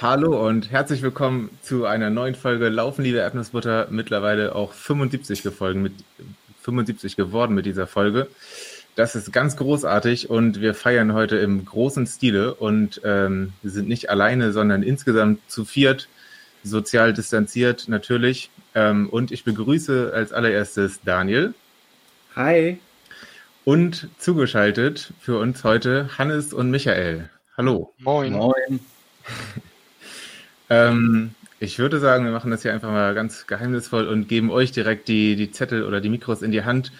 Hallo und herzlich willkommen zu einer neuen Folge Laufen, liebe Erdnussbutter. Mittlerweile auch 75 Folgen mit 75 geworden mit dieser Folge. Das ist ganz großartig und wir feiern heute im großen Stile und ähm, wir sind nicht alleine, sondern insgesamt zu viert, sozial distanziert natürlich. Ähm, und ich begrüße als allererstes Daniel. Hi. Und zugeschaltet für uns heute Hannes und Michael. Hallo. Moin. Moin. Ähm, ich würde sagen, wir machen das hier einfach mal ganz geheimnisvoll und geben euch direkt die, die Zettel oder die Mikros in die Hand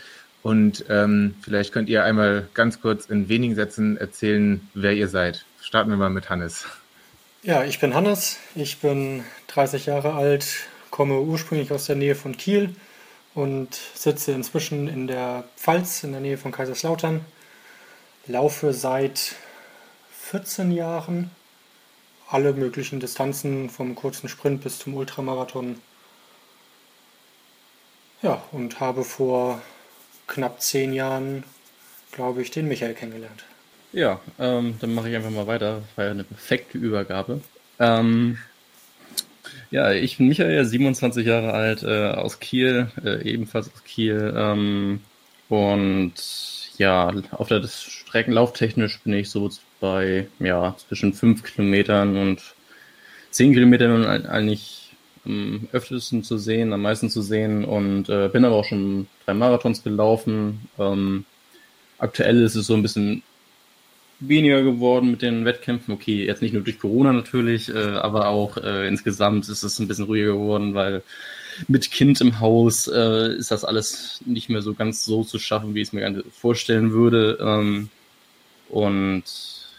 und ähm, vielleicht könnt ihr einmal ganz kurz in wenigen Sätzen erzählen, wer ihr seid. Starten wir mal mit Hannes. Ja, ich bin Hannes, ich bin 30 Jahre alt, komme ursprünglich aus der Nähe von Kiel und sitze inzwischen in der Pfalz in der Nähe von Kaiserslautern. Laufe seit 14 Jahren alle möglichen Distanzen, vom kurzen Sprint bis zum Ultramarathon. Ja, und habe vor knapp zehn Jahren, glaube ich, den Michael kennengelernt. Ja, ähm, dann mache ich einfach mal weiter. Das war ja eine perfekte Übergabe. Ähm, ja, ich bin Michael, 27 Jahre alt, äh, aus Kiel, äh, ebenfalls aus Kiel. Ähm, und ja, auf der Streckenlauftechnisch bin ich so bei ja, zwischen 5 Kilometern und 10 Kilometern eigentlich am öftesten zu sehen, am meisten zu sehen und äh, bin aber auch schon drei Marathons gelaufen. Ähm, aktuell ist es so ein bisschen weniger geworden mit den Wettkämpfen. Okay, jetzt nicht nur durch Corona natürlich, äh, aber auch äh, insgesamt ist es ein bisschen ruhiger geworden, weil mit Kind im Haus äh, ist das alles nicht mehr so ganz so zu schaffen, wie ich es mir vorstellen würde. Ähm, und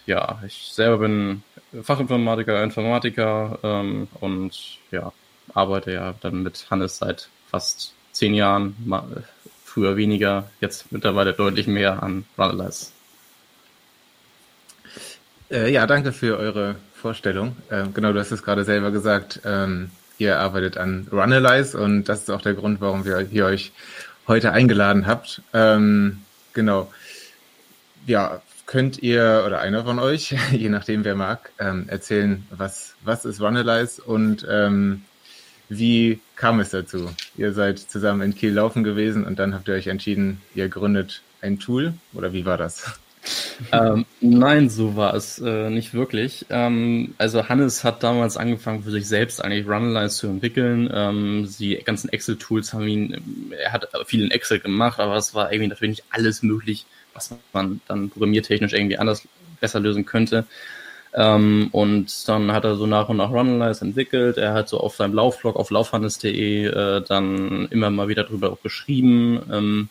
ja, ich selber bin Fachinformatiker, Informatiker ähm, und ja, arbeite ja dann mit Hannes seit fast zehn Jahren, früher weniger, jetzt mittlerweile deutlich mehr an Runalyze. Äh, ja, danke für eure Vorstellung. Äh, genau, du hast es gerade selber gesagt, ähm, ihr arbeitet an Runalyze und das ist auch der Grund, warum wir hier euch heute eingeladen habt. Ähm, genau. Ja, könnt ihr oder einer von euch, je nachdem wer mag, ähm, erzählen, was, was ist Runalyze und ähm, wie kam es dazu? Ihr seid zusammen in Kiel laufen gewesen und dann habt ihr euch entschieden, ihr gründet ein Tool oder wie war das? ähm, nein, so war es äh, nicht wirklich. Ähm, also Hannes hat damals angefangen für sich selbst eigentlich Runlines zu entwickeln. Ähm, die ganzen Excel-Tools haben ihn, er hat viel in Excel gemacht, aber es war irgendwie natürlich nicht alles möglich, was man dann programmiertechnisch irgendwie anders besser lösen könnte. Ähm, und dann hat er so nach und nach Runalyze entwickelt. Er hat so auf seinem Laufblog auf laufhannes.de äh, dann immer mal wieder drüber auch geschrieben. Ähm,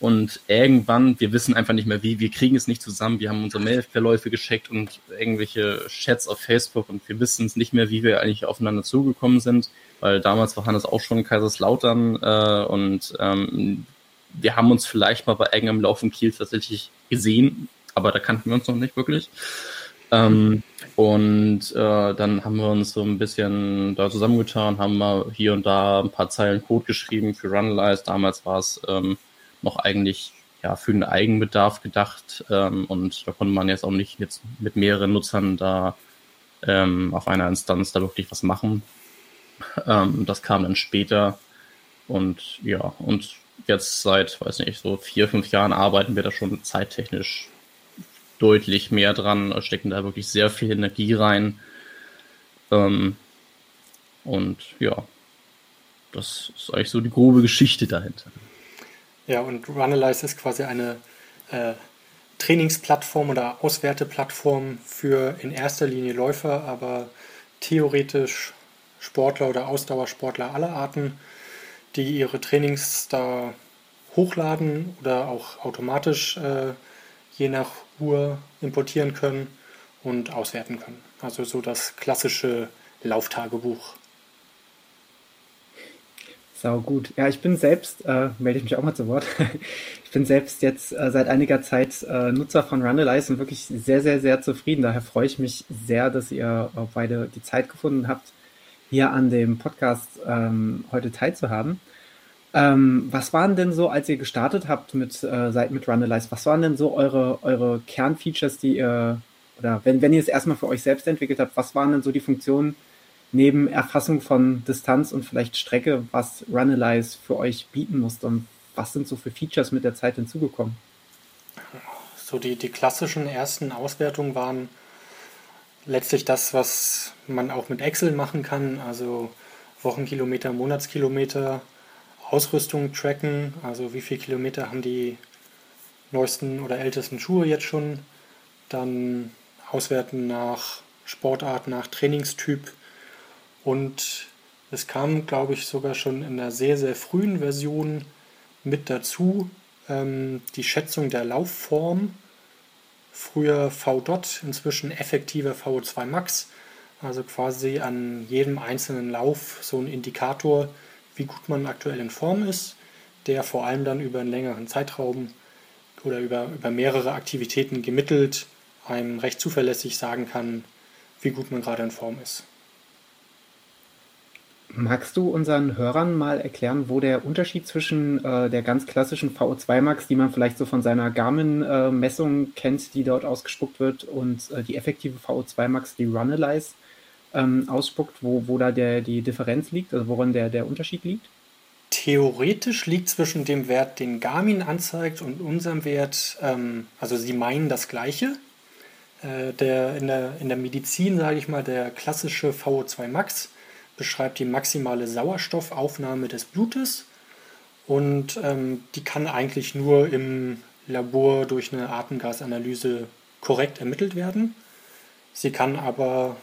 und irgendwann, wir wissen einfach nicht mehr wie, wir kriegen es nicht zusammen. Wir haben unsere Mailverläufe gescheckt und irgendwelche Chats auf Facebook und wir wissen es nicht mehr, wie wir eigentlich aufeinander zugekommen sind, weil damals war Hannes auch schon Kaiserslautern äh, und ähm, wir haben uns vielleicht mal bei irgendeinem Laufen Kiel tatsächlich gesehen, aber da kannten wir uns noch nicht wirklich. Ähm, und äh, dann haben wir uns so ein bisschen da zusammengetan, haben mal hier und da ein paar Zeilen Code geschrieben für Runalyze. Damals war es ähm, noch eigentlich ja für den Eigenbedarf gedacht ähm, und da konnte man jetzt auch nicht jetzt mit mehreren Nutzern da ähm, auf einer Instanz da wirklich was machen. Ähm, das kam dann später und ja, und jetzt seit, weiß nicht, so vier, fünf Jahren arbeiten wir da schon zeittechnisch deutlich mehr dran, stecken da wirklich sehr viel Energie rein. Ähm, und ja, das ist eigentlich so die grobe Geschichte dahinter. Ja, und Runalyze ist quasi eine äh, Trainingsplattform oder Auswerteplattform für in erster Linie Läufer, aber theoretisch Sportler oder Ausdauersportler aller Arten, die ihre Trainings da hochladen oder auch automatisch äh, je nach Uhr importieren können und auswerten können. Also so das klassische Lauftagebuch. Sau gut. Ja, ich bin selbst, äh, melde ich mich auch mal zu Wort. ich bin selbst jetzt äh, seit einiger Zeit äh, Nutzer von Runalyze und wirklich sehr, sehr, sehr zufrieden. Daher freue ich mich sehr, dass ihr beide die Zeit gefunden habt, hier an dem Podcast ähm, heute teilzuhaben. Ähm, was waren denn so, als ihr gestartet habt mit, äh, seit mit Runalyze, was waren denn so eure, eure Kernfeatures, die ihr oder wenn, wenn ihr es erstmal für euch selbst entwickelt habt, was waren denn so die Funktionen neben Erfassung von Distanz und vielleicht Strecke, was Runalyze für euch bieten musste und was sind so für Features mit der Zeit hinzugekommen? So die, die klassischen ersten Auswertungen waren letztlich das, was man auch mit Excel machen kann, also Wochenkilometer, Monatskilometer, Ausrüstung tracken, also wie viele Kilometer haben die neuesten oder ältesten Schuhe jetzt schon, dann auswerten nach Sportart, nach Trainingstyp. Und es kam, glaube ich, sogar schon in einer sehr, sehr frühen Version mit dazu ähm, die Schätzung der Laufform. Früher V. Dot, inzwischen effektiver VO2 Max. Also quasi an jedem einzelnen Lauf so ein Indikator, wie gut man aktuell in Form ist, der vor allem dann über einen längeren Zeitraum oder über, über mehrere Aktivitäten gemittelt einem recht zuverlässig sagen kann, wie gut man gerade in Form ist. Magst du unseren Hörern mal erklären, wo der Unterschied zwischen äh, der ganz klassischen VO2 Max, die man vielleicht so von seiner Garmin-Messung äh, kennt, die dort ausgespuckt wird, und äh, die effektive VO2 Max, die Runalyze, ähm, ausspuckt, wo, wo da der, die Differenz liegt, also worin der, der Unterschied liegt? Theoretisch liegt zwischen dem Wert, den Garmin anzeigt, und unserem Wert, ähm, also sie meinen das Gleiche. Äh, der, in, der, in der Medizin, sage ich mal, der klassische VO2 Max beschreibt die maximale Sauerstoffaufnahme des Blutes und ähm, die kann eigentlich nur im Labor durch eine Atemgasanalyse korrekt ermittelt werden. Sie kann aber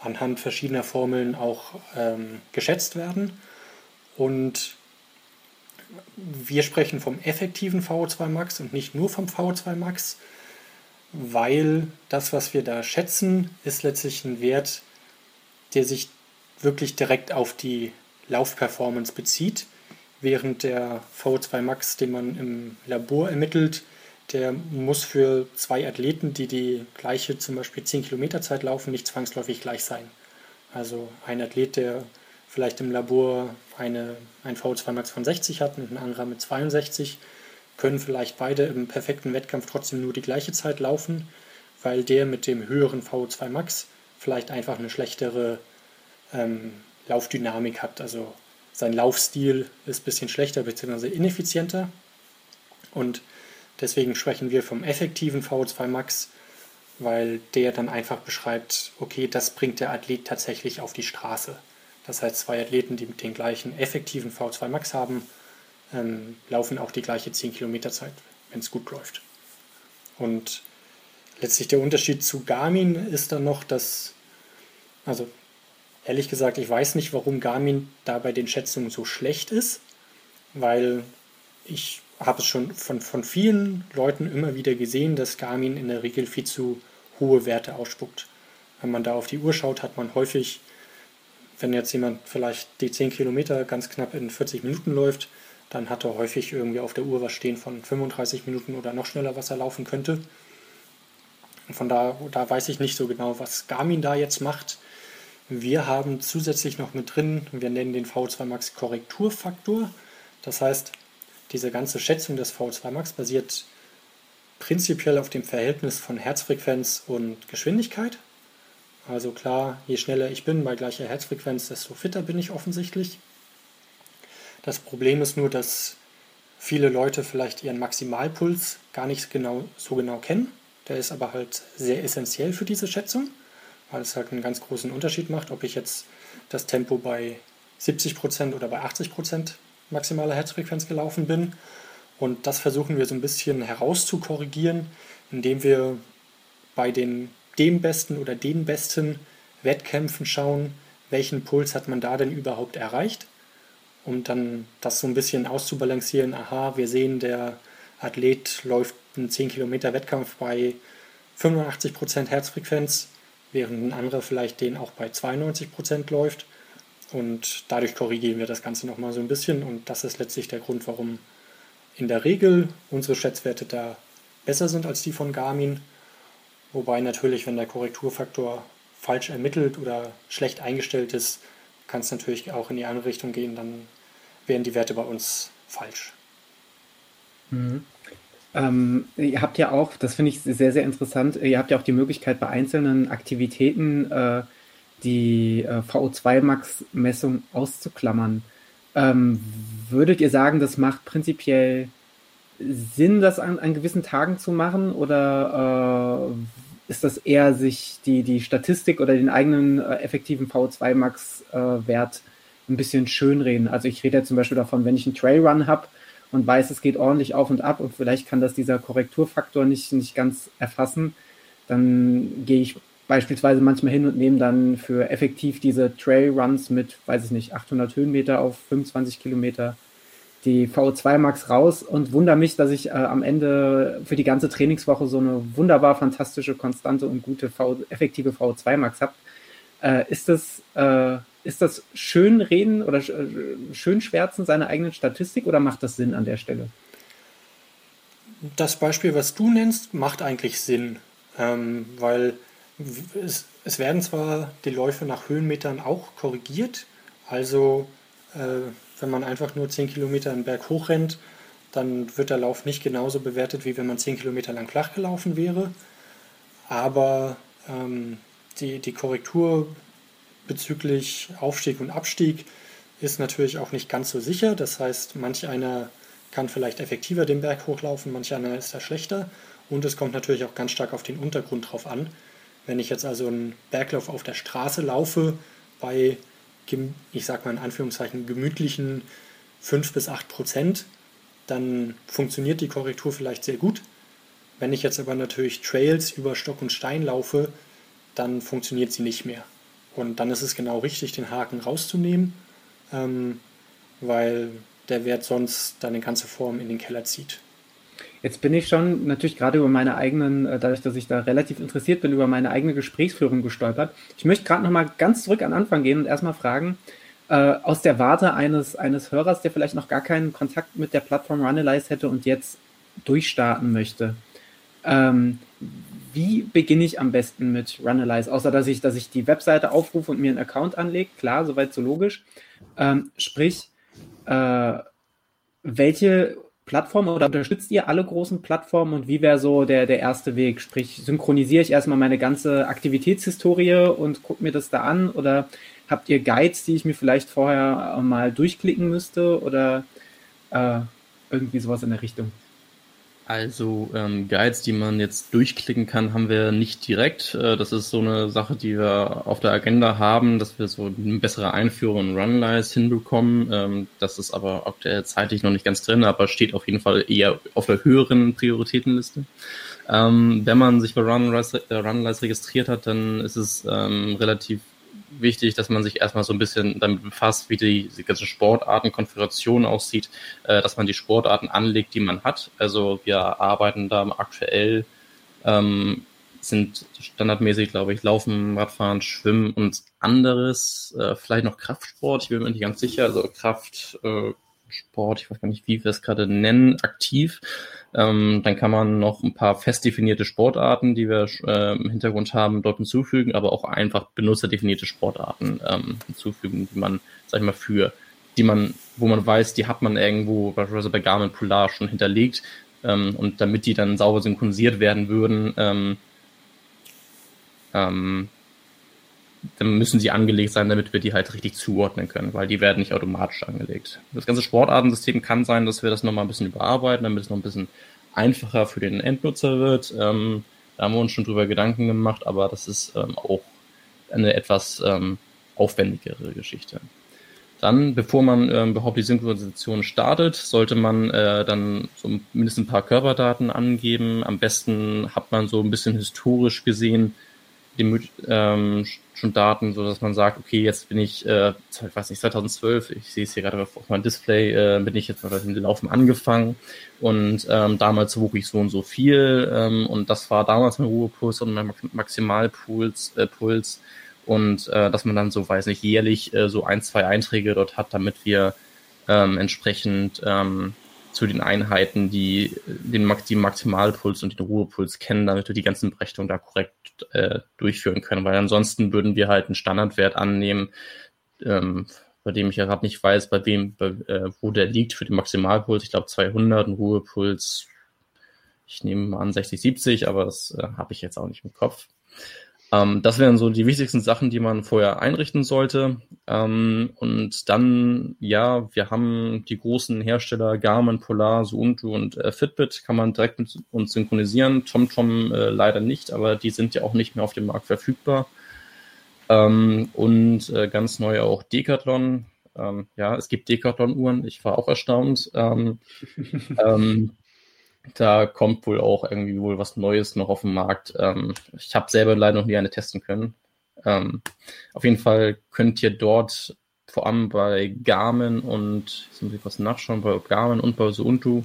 anhand verschiedener Formeln auch ähm, geschätzt werden. Und wir sprechen vom effektiven VO2 Max und nicht nur vom VO2 Max, weil das, was wir da schätzen, ist letztlich ein Wert, der sich wirklich direkt auf die Laufperformance bezieht, während der VO2 Max, den man im Labor ermittelt, der muss für zwei Athleten, die die gleiche zum Beispiel 10 Kilometer Zeit laufen, nicht zwangsläufig gleich sein. Also ein Athlet, der vielleicht im Labor eine, ein VO2 Max von 60 hat und ein anderer mit 62, können vielleicht beide im perfekten Wettkampf trotzdem nur die gleiche Zeit laufen, weil der mit dem höheren VO2 Max vielleicht einfach eine schlechtere ähm, Laufdynamik hat. Also sein Laufstil ist ein bisschen schlechter bzw. ineffizienter. Und deswegen sprechen wir vom effektiven VO2 Max, weil der dann einfach beschreibt, okay, das bringt der Athlet tatsächlich auf die Straße. Das heißt, zwei Athleten, die den gleichen effektiven VO2 Max haben, ähm, laufen auch die gleiche 10 Kilometer Zeit, wenn es gut läuft. Und letztlich der Unterschied zu Garmin ist dann noch, dass, also ehrlich gesagt, ich weiß nicht, warum Garmin da bei den Schätzungen so schlecht ist, weil ich habe es schon von, von vielen Leuten immer wieder gesehen, dass Garmin in der Regel viel zu hohe Werte ausspuckt. Wenn man da auf die Uhr schaut, hat man häufig, wenn jetzt jemand vielleicht die 10 Kilometer ganz knapp in 40 Minuten läuft, dann hat er häufig irgendwie auf der Uhr was stehen von 35 Minuten oder noch schneller, was er laufen könnte. Und von da, da weiß ich nicht so genau, was Garmin da jetzt macht. Wir haben zusätzlich noch mit drin, wir nennen den V2 Max Korrekturfaktor. Das heißt, diese ganze Schätzung des V2 Max basiert prinzipiell auf dem Verhältnis von Herzfrequenz und Geschwindigkeit. Also klar, je schneller ich bin bei gleicher Herzfrequenz, desto fitter bin ich offensichtlich. Das Problem ist nur, dass viele Leute vielleicht ihren Maximalpuls gar nicht genau, so genau kennen. Der ist aber halt sehr essentiell für diese Schätzung weil es halt einen ganz großen Unterschied macht, ob ich jetzt das Tempo bei 70% oder bei 80% maximaler Herzfrequenz gelaufen bin. Und das versuchen wir so ein bisschen herauszukorrigieren, indem wir bei den dem besten oder den besten Wettkämpfen schauen, welchen Puls hat man da denn überhaupt erreicht, um dann das so ein bisschen auszubalancieren. Aha, wir sehen, der Athlet läuft einen 10 Kilometer Wettkampf bei 85% Herzfrequenz während ein anderer vielleicht den auch bei 92 Prozent läuft. Und dadurch korrigieren wir das Ganze nochmal so ein bisschen. Und das ist letztlich der Grund, warum in der Regel unsere Schätzwerte da besser sind als die von Garmin. Wobei natürlich, wenn der Korrekturfaktor falsch ermittelt oder schlecht eingestellt ist, kann es natürlich auch in die andere Richtung gehen. Dann wären die Werte bei uns falsch. Mhm. Ähm, ihr habt ja auch, das finde ich sehr, sehr interessant, ihr habt ja auch die Möglichkeit bei einzelnen Aktivitäten äh, die äh, VO2-Max-Messung auszuklammern. Ähm, würdet ihr sagen, das macht prinzipiell Sinn, das an, an gewissen Tagen zu machen? Oder äh, ist das eher sich die, die Statistik oder den eigenen äh, effektiven VO2-Max-Wert äh, ein bisschen schönreden? Also ich rede ja zum Beispiel davon, wenn ich einen Trailrun habe und weiß, es geht ordentlich auf und ab und vielleicht kann das dieser Korrekturfaktor nicht, nicht ganz erfassen, dann gehe ich beispielsweise manchmal hin und nehme dann für effektiv diese Trailruns mit, weiß ich nicht, 800 Höhenmeter auf 25 Kilometer die VO2 Max raus und wundere mich, dass ich äh, am Ende für die ganze Trainingswoche so eine wunderbar fantastische, konstante und gute v effektive VO2 Max habe. Äh, ist das äh, ist das schön reden oder sch äh, schön schwärzen seiner eigenen Statistik oder macht das Sinn an der Stelle? Das Beispiel, was du nennst, macht eigentlich Sinn, ähm, weil es, es, werden zwar die Läufe nach Höhenmetern auch korrigiert, also äh, wenn man einfach nur 10 Kilometer einen Berg hochrennt, dann wird der Lauf nicht genauso bewertet, wie wenn man 10 Kilometer lang flach gelaufen wäre. Aber ähm, die, die Korrektur bezüglich Aufstieg und Abstieg ist natürlich auch nicht ganz so sicher. Das heißt, manch einer kann vielleicht effektiver den Berg hochlaufen, manch einer ist da schlechter. Und es kommt natürlich auch ganz stark auf den Untergrund drauf an. Wenn ich jetzt also einen Berglauf auf der Straße laufe, bei ich sag mal in Anführungszeichen, gemütlichen 5 bis 8 Prozent, dann funktioniert die Korrektur vielleicht sehr gut. Wenn ich jetzt aber natürlich Trails über Stock und Stein laufe, dann funktioniert sie nicht mehr. Und dann ist es genau richtig, den Haken rauszunehmen, ähm, weil der Wert sonst deine ganze Form in den Keller zieht. Jetzt bin ich schon natürlich gerade über meine eigenen, äh, dadurch, dass ich da relativ interessiert bin, über meine eigene Gesprächsführung gestolpert. Ich möchte gerade nochmal ganz zurück an Anfang gehen und erstmal fragen, äh, aus der Warte eines, eines Hörers, der vielleicht noch gar keinen Kontakt mit der Plattform Runalyze hätte und jetzt durchstarten möchte. Ähm, wie beginne ich am besten mit Runalyze? Außer dass ich, dass ich die Webseite aufrufe und mir einen Account anlege, klar, soweit so logisch. Ähm, sprich, äh, welche Plattformen oder unterstützt ihr alle großen Plattformen und wie wäre so der, der erste Weg? Sprich, synchronisiere ich erstmal meine ganze Aktivitätshistorie und gucke mir das da an oder habt ihr Guides, die ich mir vielleicht vorher mal durchklicken müsste oder äh, irgendwie sowas in der Richtung? Also ähm, Guides, die man jetzt durchklicken kann, haben wir nicht direkt. Äh, das ist so eine Sache, die wir auf der Agenda haben, dass wir so eine bessere Einführung in Runlies hinbekommen. Ähm, das ist aber aktuell zeitlich noch nicht ganz drin, aber steht auf jeden Fall eher auf der höheren Prioritätenliste. Ähm, wenn man sich bei Runlies, Runlies registriert hat, dann ist es ähm, relativ wichtig, dass man sich erstmal so ein bisschen damit befasst, wie die, die ganze Sportartenkonfiguration aussieht, äh, dass man die Sportarten anlegt, die man hat. Also wir arbeiten da aktuell, ähm, sind standardmäßig, glaube ich, Laufen, Radfahren, Schwimmen und anderes, äh, vielleicht noch Kraftsport, ich bin mir nicht ganz sicher, also Kraft, äh, Sport, ich weiß gar nicht, wie wir es gerade nennen, aktiv. Ähm, dann kann man noch ein paar fest definierte Sportarten, die wir äh, im Hintergrund haben, dort hinzufügen, aber auch einfach benutzerdefinierte Sportarten ähm, hinzufügen, die man, sag ich mal, für, die man, wo man weiß, die hat man irgendwo, beispielsweise bei Garmin Polar schon hinterlegt. Ähm, und damit die dann sauber synchronisiert werden würden, ähm, ähm, dann müssen sie angelegt sein, damit wir die halt richtig zuordnen können, weil die werden nicht automatisch angelegt. Das ganze Sportartensystem kann sein, dass wir das nochmal ein bisschen überarbeiten, damit es noch ein bisschen einfacher für den Endnutzer wird. Ähm, da haben wir uns schon drüber Gedanken gemacht, aber das ist ähm, auch eine etwas ähm, aufwendigere Geschichte. Dann, bevor man ähm, überhaupt die Synchronisation startet, sollte man äh, dann so mindestens ein paar Körperdaten angeben. Am besten hat man so ein bisschen historisch gesehen die, ähm, schon Daten, so dass man sagt, okay, jetzt bin ich, äh, ich weiß nicht, 2012, ich sehe es hier gerade auf meinem Display, äh, bin ich jetzt mal mit Laufen angefangen und ähm, damals wog ich so und so viel ähm, und das war damals mein Ruhepuls und mein Maximalpuls äh, Puls und äh, dass man dann so, weiß nicht, jährlich äh, so ein, zwei Einträge dort hat, damit wir ähm, entsprechend ähm, zu den Einheiten, die den die Maximalpuls und den Ruhepuls kennen, damit wir die ganzen Berechnungen da korrekt äh, durchführen können. Weil ansonsten würden wir halt einen Standardwert annehmen, ähm, bei dem ich ja gerade nicht weiß, bei wem, bei, äh, wo der liegt für den Maximalpuls. Ich glaube 200, ein Ruhepuls Ich nehme mal an 60, 70, aber das äh, habe ich jetzt auch nicht im Kopf. Ähm, das wären so die wichtigsten Sachen, die man vorher einrichten sollte. Ähm, und dann, ja, wir haben die großen Hersteller Garmin, Polar, Suunto und äh, Fitbit, kann man direkt mit uns synchronisieren. TomTom äh, leider nicht, aber die sind ja auch nicht mehr auf dem Markt verfügbar. Ähm, und äh, ganz neu auch Decathlon. Ähm, ja, es gibt Decathlon-Uhren. Ich war auch erstaunt. Da kommt wohl auch irgendwie wohl was Neues noch auf den Markt. Ähm, ich habe selber leider noch nie eine testen können. Ähm, auf jeden Fall könnt ihr dort vor allem bei Garmin und jetzt muss ich was nachschauen, bei Garmin und bei Ubuntu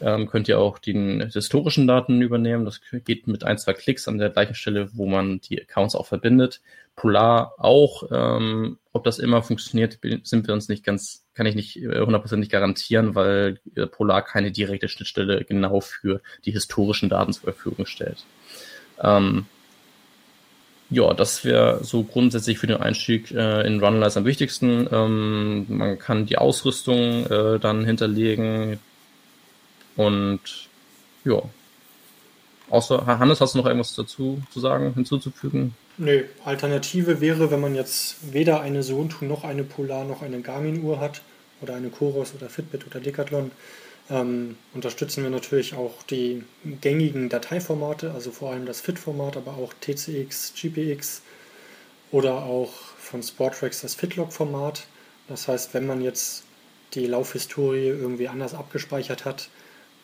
ähm, könnt ihr auch die historischen Daten übernehmen. Das geht mit ein, zwei Klicks an der gleichen Stelle, wo man die Accounts auch verbindet. Polar auch. Ähm, ob das immer funktioniert, sind wir uns nicht ganz, kann ich nicht äh, hundertprozentig garantieren, weil äh, Polar keine direkte Schnittstelle genau für die historischen Daten zur Verfügung stellt. Ähm, ja, das wäre so grundsätzlich für den Einstieg äh, in Runalize am wichtigsten. Ähm, man kann die Ausrüstung äh, dann hinterlegen und ja. Außer Hannes, hast du noch irgendwas dazu zu sagen, hinzuzufügen? Nö, Alternative wäre, wenn man jetzt weder eine Soontu noch eine Polar noch eine Garmin-Uhr hat oder eine Coros oder Fitbit oder Decathlon, ähm, unterstützen wir natürlich auch die gängigen Dateiformate, also vor allem das FIT-Format, aber auch TCX, GPX oder auch von Sporttracks das FitLog-Format. Das heißt, wenn man jetzt die Laufhistorie irgendwie anders abgespeichert hat,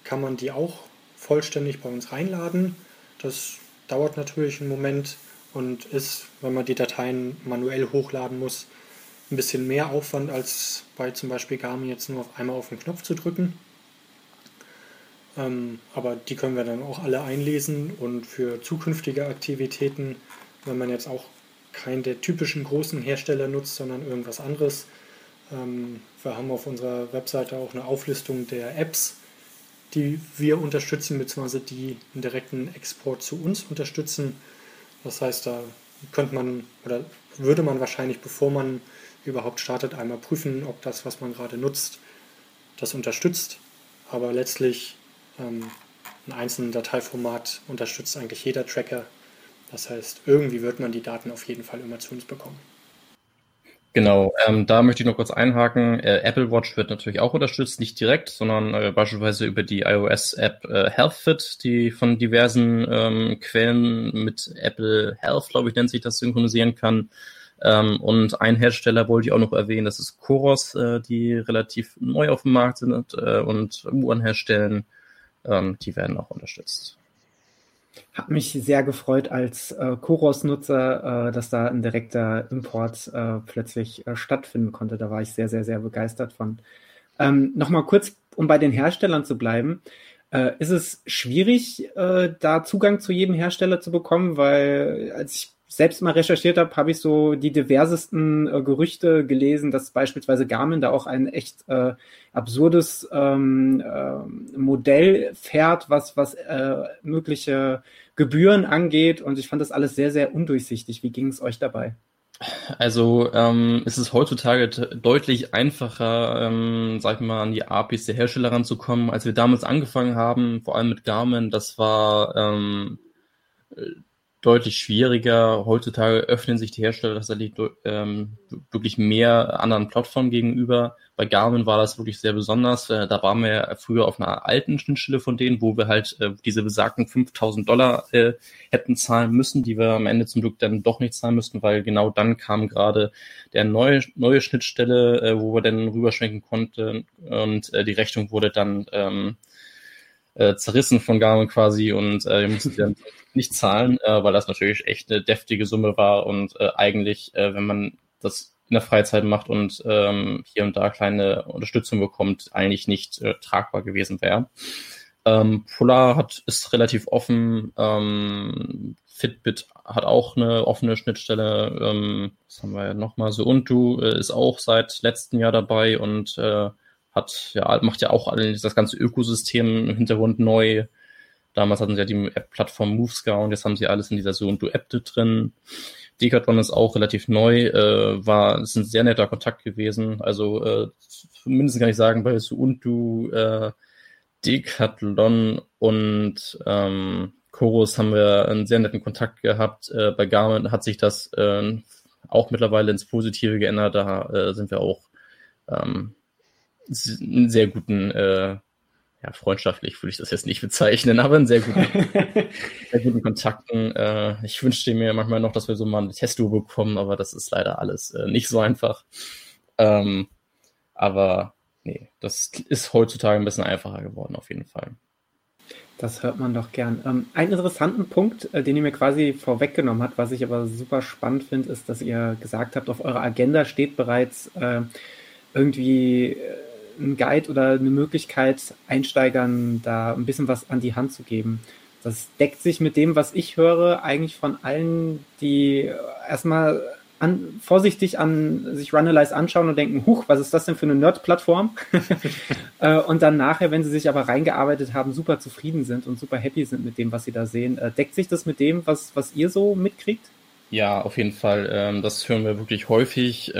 kann man die auch vollständig bei uns reinladen. Das dauert natürlich einen Moment und ist, wenn man die Dateien manuell hochladen muss, ein bisschen mehr Aufwand als bei zum Beispiel Garmin jetzt nur auf einmal auf den Knopf zu drücken. Ähm, aber die können wir dann auch alle einlesen und für zukünftige Aktivitäten, wenn man jetzt auch keinen der typischen großen Hersteller nutzt, sondern irgendwas anderes. Ähm, wir haben auf unserer Webseite auch eine Auflistung der Apps, die wir unterstützen, beziehungsweise die einen direkten Export zu uns unterstützen. Das heißt, da könnte man oder würde man wahrscheinlich, bevor man überhaupt startet, einmal prüfen, ob das, was man gerade nutzt, das unterstützt. Aber letztlich ähm, ein einzelnes Dateiformat unterstützt eigentlich jeder Tracker. Das heißt, irgendwie wird man die Daten auf jeden Fall immer zu uns bekommen. Genau, ähm, da möchte ich noch kurz einhaken. Äh, Apple Watch wird natürlich auch unterstützt, nicht direkt, sondern äh, beispielsweise über die iOS-App äh, HealthFit, die von diversen ähm, Quellen mit Apple Health, glaube ich, nennt sich das, synchronisieren kann. Ähm, und ein Hersteller wollte ich auch noch erwähnen, das ist Coros, äh, die relativ neu auf dem Markt sind äh, und Uhren herstellen. Ähm, die werden auch unterstützt. Hat mich sehr gefreut als äh, Koros-Nutzer, äh, dass da ein direkter Import äh, plötzlich äh, stattfinden konnte. Da war ich sehr, sehr, sehr begeistert von. Ähm, Nochmal kurz, um bei den Herstellern zu bleiben. Äh, ist es schwierig, äh, da Zugang zu jedem Hersteller zu bekommen? Weil als ich selbst mal recherchiert habe, habe ich so die diversesten äh, Gerüchte gelesen, dass beispielsweise Garmin da auch ein echt äh, absurdes ähm, äh, Modell fährt, was, was äh, mögliche Gebühren angeht. Und ich fand das alles sehr, sehr undurchsichtig. Wie ging es euch dabei? Also ähm, ist es heutzutage deutlich einfacher, ähm, sag ich mal, an die APIs der Hersteller ranzukommen. Als wir damals angefangen haben, vor allem mit Garmin, das war ähm, deutlich schwieriger. Heutzutage öffnen sich die Hersteller tatsächlich ähm, wirklich mehr anderen Plattformen gegenüber. Bei Garmin war das wirklich sehr besonders. Äh, da waren wir früher auf einer alten Schnittstelle von denen, wo wir halt äh, diese besagten 5000 Dollar äh, hätten zahlen müssen, die wir am Ende zum Glück dann doch nicht zahlen müssten, weil genau dann kam gerade der neue, neue Schnittstelle, äh, wo wir dann rüberschwenken konnten und äh, die Rechnung wurde dann ähm, äh, zerrissen von Garmin quasi und äh, wir mussten dann nicht zahlen, äh, weil das natürlich echt eine deftige Summe war und äh, eigentlich, äh, wenn man das in der Freizeit macht und ähm, hier und da kleine Unterstützung bekommt, eigentlich nicht äh, tragbar gewesen wäre. Ähm, Polar hat ist relativ offen. Ähm, Fitbit hat auch eine offene Schnittstelle. Ähm, was haben wir ja nochmal? So Ubuntu äh, ist auch seit letztem Jahr dabei und äh, hat ja macht ja auch das ganze Ökosystem im Hintergrund neu. Damals hatten sie ja die App-Plattform MoveScout und jetzt haben sie alles in dieser Ubuntu-App drin. Decathlon ist auch relativ neu, äh, war, ist ein sehr netter Kontakt gewesen. Also äh, mindestens kann ich sagen, bei Ubuntu, äh, Decathlon und ähm, Chorus haben wir einen sehr netten Kontakt gehabt. Äh, bei Garmin hat sich das äh, auch mittlerweile ins Positive geändert. Da äh, sind wir auch ähm, einen sehr guten, äh, ja, freundschaftlich würde ich das jetzt nicht bezeichnen, aber einen sehr guten, sehr guten Kontakten. Äh, ich wünschte mir manchmal noch, dass wir so mal eine Testo bekommen, aber das ist leider alles äh, nicht so einfach. Ähm, aber nee, das ist heutzutage ein bisschen einfacher geworden, auf jeden Fall. Das hört man doch gern. Ähm, einen interessanten Punkt, äh, den ihr mir quasi vorweggenommen habt, was ich aber super spannend finde, ist, dass ihr gesagt habt, auf eurer Agenda steht bereits äh, irgendwie äh, ein Guide oder eine Möglichkeit, Einsteigern da ein bisschen was an die Hand zu geben. Das deckt sich mit dem, was ich höre, eigentlich von allen, die erstmal an, vorsichtig an sich Runalyze anschauen und denken, huch, was ist das denn für eine Nerd-Plattform? äh, und dann nachher, wenn sie sich aber reingearbeitet haben, super zufrieden sind und super happy sind mit dem, was sie da sehen. Äh, deckt sich das mit dem, was, was ihr so mitkriegt? Ja, auf jeden Fall. Ähm, das hören wir wirklich häufig.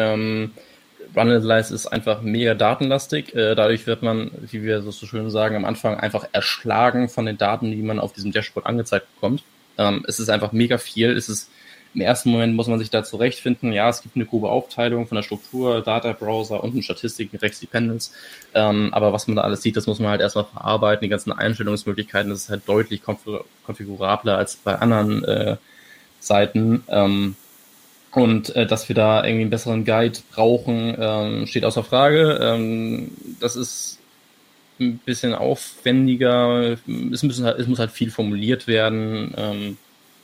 Ähm, Runalyze ist einfach mega datenlastig. Äh, dadurch wird man, wie wir so schön sagen, am Anfang einfach erschlagen von den Daten, die man auf diesem Dashboard angezeigt bekommt. Ähm, es ist einfach mega viel. Es ist im ersten Moment muss man sich da zurechtfinden. Ja, es gibt eine grobe Aufteilung von der Struktur, Data Browser und Statistiken, Rex Dependence. Ähm, aber was man da alles sieht, das muss man halt erstmal verarbeiten. Die ganzen Einstellungsmöglichkeiten, das ist halt deutlich konfigurabler als bei anderen äh, Seiten. Ähm, und äh, dass wir da irgendwie einen besseren Guide brauchen, ähm, steht außer Frage. Ähm, das ist ein bisschen aufwendiger. Es, müssen halt, es muss halt viel formuliert werden. Ähm,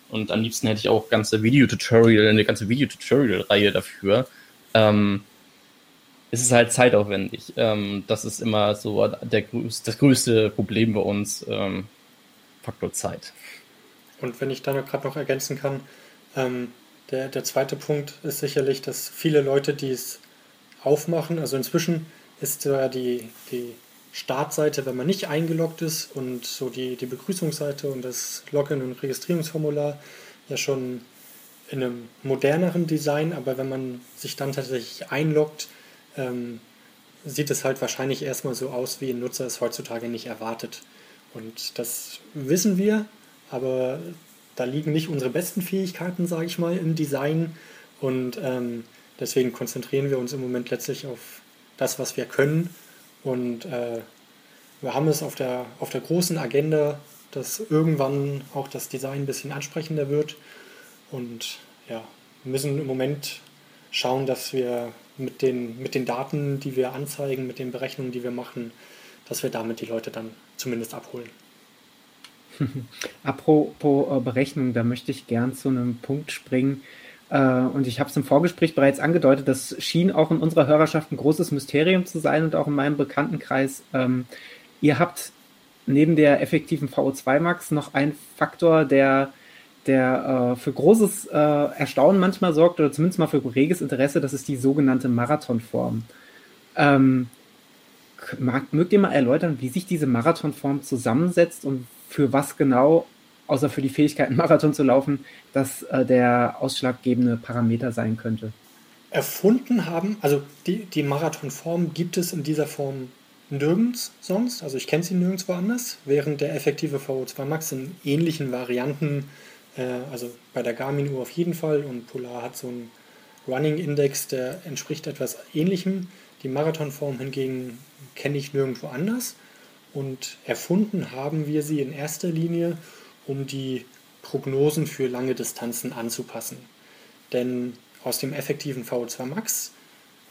und am liebsten hätte ich auch ganze Videotutorial, eine ganze Videotutorial-Reihe dafür. Ähm, es ist halt zeitaufwendig. Ähm, das ist immer so der, das größte Problem bei uns, ähm, Faktor Zeit. Und wenn ich da gerade noch ergänzen kann, ähm, der, der zweite Punkt ist sicherlich, dass viele Leute, die es aufmachen, also inzwischen ist ja die, die Startseite, wenn man nicht eingeloggt ist und so die, die Begrüßungsseite und das Login- und Registrierungsformular ja schon in einem moderneren Design, aber wenn man sich dann tatsächlich einloggt, ähm, sieht es halt wahrscheinlich erstmal so aus, wie ein Nutzer es heutzutage nicht erwartet. Und das wissen wir, aber da liegen nicht unsere besten Fähigkeiten, sage ich mal, im Design. Und ähm, deswegen konzentrieren wir uns im Moment letztlich auf das, was wir können und äh, wir haben es auf der, auf der großen Agenda, dass irgendwann auch das Design ein bisschen ansprechender wird. Und ja, müssen im Moment schauen, dass wir mit den, mit den Daten, die wir anzeigen, mit den Berechnungen, die wir machen, dass wir damit die Leute dann zumindest abholen. Apropos äh, Berechnung, da möchte ich gern zu einem Punkt springen, äh, und ich habe es im Vorgespräch bereits angedeutet, das schien auch in unserer Hörerschaft ein großes Mysterium zu sein und auch in meinem Bekanntenkreis. Ähm, ihr habt neben der effektiven VO2 Max noch einen Faktor, der, der äh, für großes Erstaunen manchmal sorgt oder zumindest mal für reges Interesse, das ist die sogenannte Marathonform. Ähm, mögt ihr mal erläutern, wie sich diese Marathonform zusammensetzt und für was genau außer für die Fähigkeit, einen Marathon zu laufen, das äh, der ausschlaggebende Parameter sein könnte. Erfunden haben, also die, die Marathonform gibt es in dieser Form nirgends sonst, also ich kenne sie nirgendwo anders, während der effektive VO2 Max in ähnlichen Varianten, äh, also bei der Garmin-Uhr auf jeden Fall und Polar hat so einen Running Index, der entspricht etwas ähnlichem. Die Marathonform hingegen kenne ich nirgendwo anders und erfunden haben wir sie in erster Linie, um die Prognosen für lange Distanzen anzupassen. Denn aus dem effektiven VO2 Max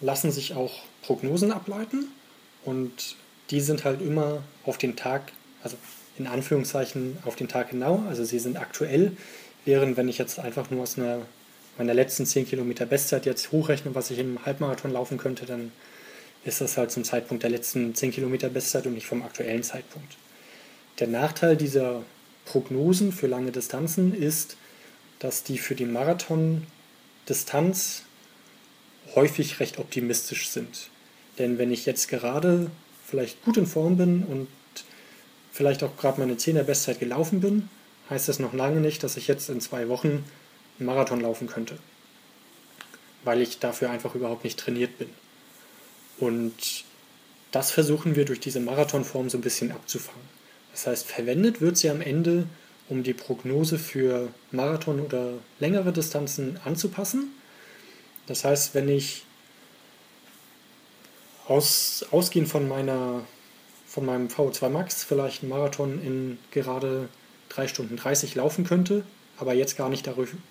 lassen sich auch Prognosen ableiten und die sind halt immer auf den Tag, also in Anführungszeichen auf den Tag genau, also sie sind aktuell, während wenn ich jetzt einfach nur aus einer, meiner letzten 10 Kilometer Bestzeit jetzt hochrechne, was ich im Halbmarathon laufen könnte, dann ist das halt zum Zeitpunkt der letzten 10 Kilometer Bestzeit und nicht vom aktuellen Zeitpunkt. Der Nachteil dieser Prognosen für lange Distanzen ist, dass die für die Marathon-Distanz häufig recht optimistisch sind. Denn wenn ich jetzt gerade vielleicht gut in Form bin und vielleicht auch gerade meine 10er Bestzeit gelaufen bin, heißt das noch lange nicht, dass ich jetzt in zwei Wochen einen Marathon laufen könnte. Weil ich dafür einfach überhaupt nicht trainiert bin. Und das versuchen wir durch diese Marathonform so ein bisschen abzufangen. Das heißt, verwendet wird sie am Ende, um die Prognose für Marathon oder längere Distanzen anzupassen. Das heißt, wenn ich aus, ausgehend von, meiner, von meinem VO2 Max vielleicht einen Marathon in gerade 3 Stunden 30 laufen könnte, aber jetzt gar nicht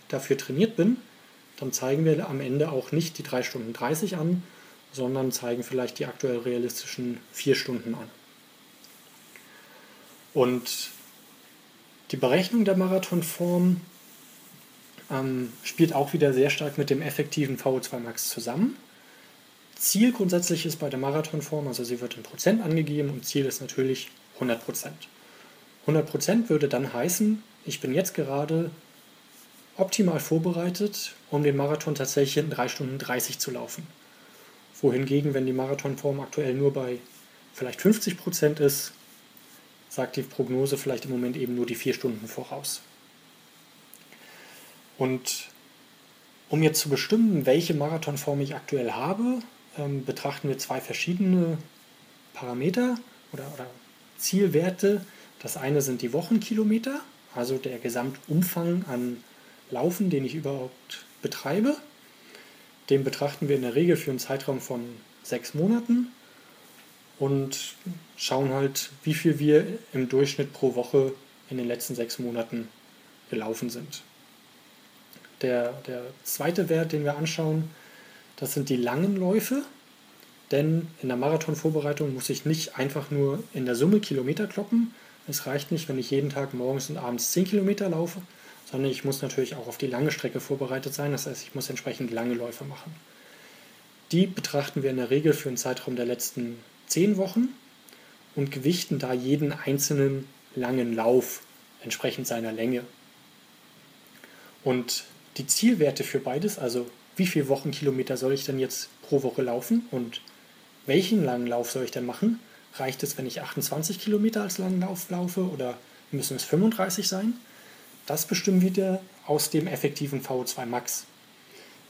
dafür trainiert bin, dann zeigen wir am Ende auch nicht die 3 Stunden 30 an, sondern zeigen vielleicht die aktuell realistischen 4 Stunden an. Und die Berechnung der Marathonform ähm, spielt auch wieder sehr stark mit dem effektiven VO2 Max zusammen. Ziel grundsätzlich ist bei der Marathonform, also sie wird in Prozent angegeben und Ziel ist natürlich 100 Prozent. 100 Prozent würde dann heißen, ich bin jetzt gerade optimal vorbereitet, um den Marathon tatsächlich in 3 Stunden 30 zu laufen. Wohingegen, wenn die Marathonform aktuell nur bei vielleicht 50 Prozent ist, sagt die Prognose vielleicht im Moment eben nur die 4 Stunden voraus. Und um jetzt zu bestimmen, welche Marathonform ich aktuell habe, ähm, betrachten wir zwei verschiedene Parameter oder, oder Zielwerte. Das eine sind die Wochenkilometer, also der Gesamtumfang an Laufen, den ich überhaupt betreibe. Den betrachten wir in der Regel für einen Zeitraum von sechs Monaten und schauen halt, wie viel wir im Durchschnitt pro Woche in den letzten sechs Monaten gelaufen sind. Der, der zweite Wert, den wir anschauen, das sind die langen Läufe, denn in der Marathonvorbereitung muss ich nicht einfach nur in der Summe Kilometer kloppen. Es reicht nicht, wenn ich jeden Tag morgens und abends 10 Kilometer laufe, sondern ich muss natürlich auch auf die lange Strecke vorbereitet sein. Das heißt, ich muss entsprechend lange Läufe machen. Die betrachten wir in der Regel für einen Zeitraum der letzten 10 Wochen und gewichten da jeden einzelnen langen Lauf entsprechend seiner Länge. Und die Zielwerte für beides, also wie viele Wochenkilometer soll ich denn jetzt pro Woche laufen und welchen langen Lauf soll ich denn machen? Reicht es, wenn ich 28 Kilometer als langen Lauf laufe oder müssen es 35 sein? Das bestimmen wir aus dem effektiven VO2 Max.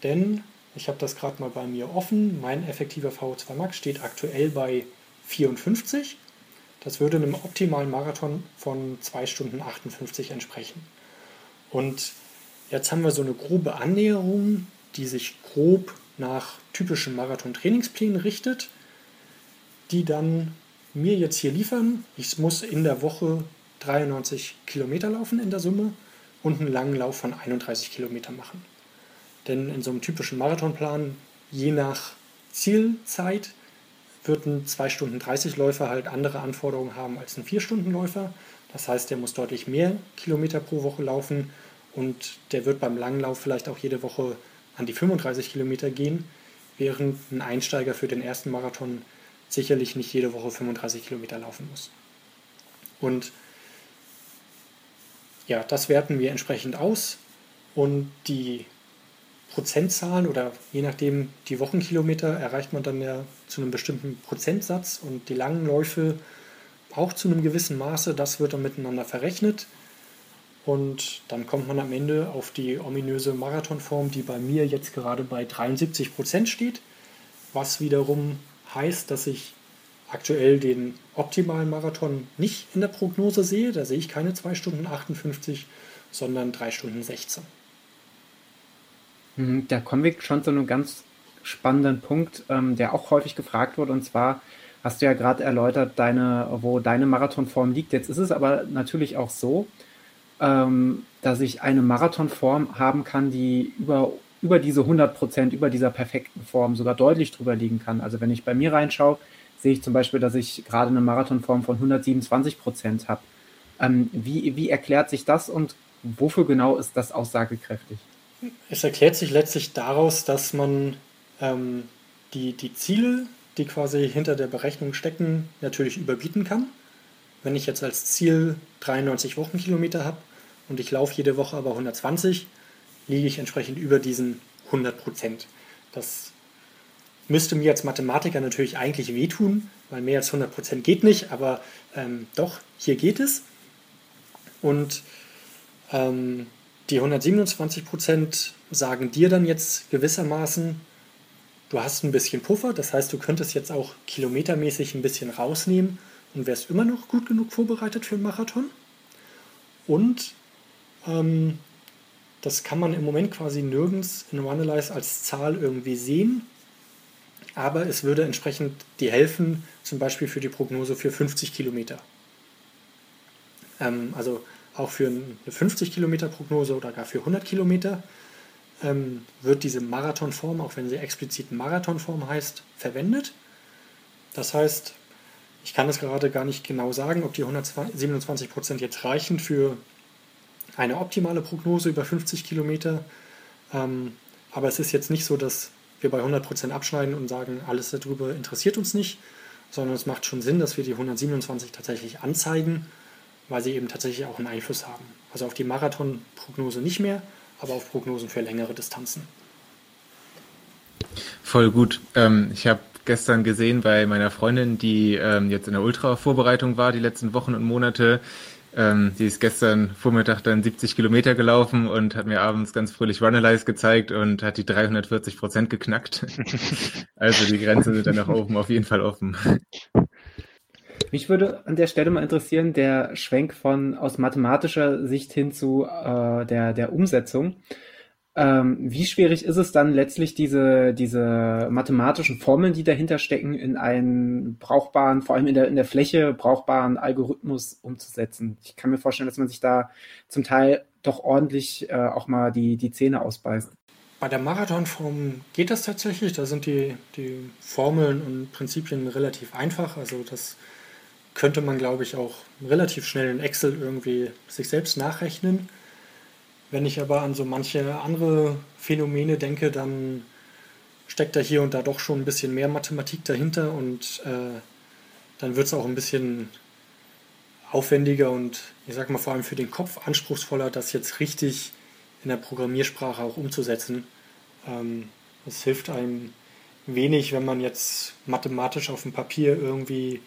Denn, ich habe das gerade mal bei mir offen, mein effektiver VO2 Max steht aktuell bei 54. Das würde einem optimalen Marathon von 2 Stunden 58 entsprechen. Und jetzt haben wir so eine grobe Annäherung, die sich grob nach typischen Marathon-Trainingsplänen richtet, die dann mir jetzt hier liefern. Ich muss in der Woche 93 Kilometer laufen in der Summe und einen langen Lauf von 31 Kilometern machen. Denn in so einem typischen Marathonplan, je nach Zielzeit, wird ein 2 Stunden 30 Läufer halt andere Anforderungen haben als ein 4 Stunden Läufer. Das heißt, der muss deutlich mehr Kilometer pro Woche laufen und der wird beim langen Lauf vielleicht auch jede Woche an die 35 Kilometer gehen, während ein Einsteiger für den ersten Marathon sicherlich nicht jede Woche 35 Kilometer laufen muss. Und ja, das werten wir entsprechend aus. Und die Prozentzahlen oder je nachdem die Wochenkilometer erreicht man dann ja zu einem bestimmten Prozentsatz. Und die langen Läufe auch zu einem gewissen Maße. Das wird dann miteinander verrechnet. Und dann kommt man am Ende auf die ominöse Marathonform, die bei mir jetzt gerade bei 73 Prozent steht, was wiederum heißt, dass ich aktuell den optimalen Marathon nicht in der Prognose sehe. Da sehe ich keine 2 Stunden 58, sondern 3 Stunden 16. Mhm, da kommen wir schon zu einem ganz spannenden Punkt, ähm, der auch häufig gefragt wurde. Und zwar hast du ja gerade erläutert, deine, wo deine Marathonform liegt. Jetzt ist es aber natürlich auch so, ähm, dass ich eine Marathonform haben kann, die über, über diese 100 Prozent, über dieser perfekten Form sogar deutlich drüber liegen kann. Also wenn ich bei mir reinschaue, sehe ich zum Beispiel, dass ich gerade eine Marathonform von 127 Prozent habe. Ähm, wie, wie erklärt sich das und wofür genau ist das aussagekräftig? Es erklärt sich letztlich daraus, dass man ähm, die, die Ziele, die quasi hinter der Berechnung stecken, natürlich überbieten kann. Wenn ich jetzt als Ziel 93 Wochenkilometer habe und ich laufe jede Woche aber 120, liege ich entsprechend über diesen 100 Prozent. Das müsste mir als Mathematiker natürlich eigentlich wehtun, weil mehr als 100% geht nicht, aber ähm, doch, hier geht es. Und ähm, die 127% sagen dir dann jetzt gewissermaßen, du hast ein bisschen Puffer, das heißt, du könntest jetzt auch kilometermäßig ein bisschen rausnehmen und wärst immer noch gut genug vorbereitet für einen Marathon. Und ähm, das kann man im Moment quasi nirgends in Runalyze als Zahl irgendwie sehen, aber es würde entsprechend dir helfen, zum Beispiel für die Prognose für 50 Kilometer. Ähm, also auch für eine 50 Kilometer Prognose oder gar für 100 Kilometer ähm, wird diese Marathonform, auch wenn sie explizit Marathonform heißt, verwendet. Das heißt, ich kann es gerade gar nicht genau sagen, ob die 127 Prozent jetzt reichen für eine optimale Prognose über 50 Kilometer. Ähm, aber es ist jetzt nicht so, dass wir bei 100 Prozent abschneiden und sagen, alles darüber interessiert uns nicht, sondern es macht schon Sinn, dass wir die 127 tatsächlich anzeigen, weil sie eben tatsächlich auch einen Einfluss haben. Also auf die Marathonprognose nicht mehr, aber auf Prognosen für längere Distanzen. Voll gut. Ähm, ich habe gestern gesehen bei meiner Freundin, die ähm, jetzt in der Ultra-Vorbereitung war, die letzten Wochen und Monate. Ähm, die ist gestern Vormittag dann 70 Kilometer gelaufen und hat mir abends ganz fröhlich Runalyze gezeigt und hat die 340 Prozent geknackt. also die Grenzen sind dann nach oben auf jeden Fall offen. Mich würde an der Stelle mal interessieren, der Schwenk von aus mathematischer Sicht hin zu äh, der, der Umsetzung. Ähm, wie schwierig ist es dann letztlich, diese, diese mathematischen Formeln, die dahinter stecken, in einen brauchbaren, vor allem in der, in der Fläche brauchbaren Algorithmus umzusetzen? Ich kann mir vorstellen, dass man sich da zum Teil doch ordentlich äh, auch mal die, die Zähne ausbeißt. Bei der Marathonform geht das tatsächlich. Da sind die, die Formeln und Prinzipien relativ einfach. Also das könnte man, glaube ich, auch relativ schnell in Excel irgendwie sich selbst nachrechnen. Wenn ich aber an so manche andere Phänomene denke, dann steckt da hier und da doch schon ein bisschen mehr Mathematik dahinter und äh, dann wird es auch ein bisschen aufwendiger und ich sage mal vor allem für den Kopf anspruchsvoller, das jetzt richtig in der Programmiersprache auch umzusetzen. Ähm, es hilft einem wenig, wenn man jetzt mathematisch auf dem Papier irgendwie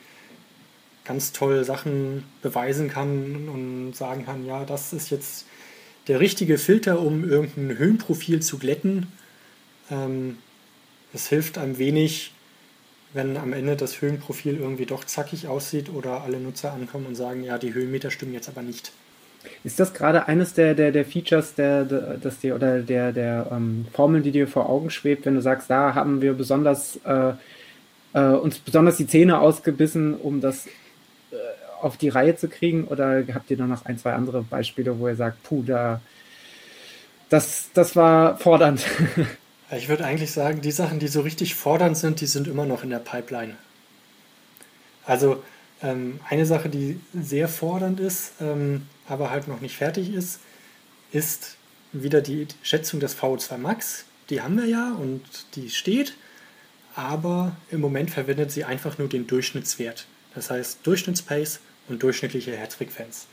ganz toll Sachen beweisen kann und sagen kann, ja, das ist jetzt der richtige Filter, um irgendein Höhenprofil zu glätten. Ähm, es hilft einem wenig, wenn am Ende das Höhenprofil irgendwie doch zackig aussieht oder alle Nutzer ankommen und sagen, ja, die Höhenmeter stimmen jetzt aber nicht. Ist das gerade eines der, der, der Features der, der, das dir, oder der, der ähm, Formeln, die dir vor Augen schwebt, wenn du sagst, da haben wir besonders äh, äh, uns besonders die Zähne ausgebissen, um das auf die Reihe zu kriegen? Oder habt ihr noch ein, zwei andere Beispiele, wo ihr sagt, puh, da, das, das war fordernd? Ich würde eigentlich sagen, die Sachen, die so richtig fordernd sind, die sind immer noch in der Pipeline. Also ähm, eine Sache, die sehr fordernd ist, ähm, aber halt noch nicht fertig ist, ist wieder die Schätzung des VO2 Max. Die haben wir ja und die steht, aber im Moment verwendet sie einfach nur den Durchschnittswert. Das heißt Durchschnittspace und durchschnittliche Herzfrequenz.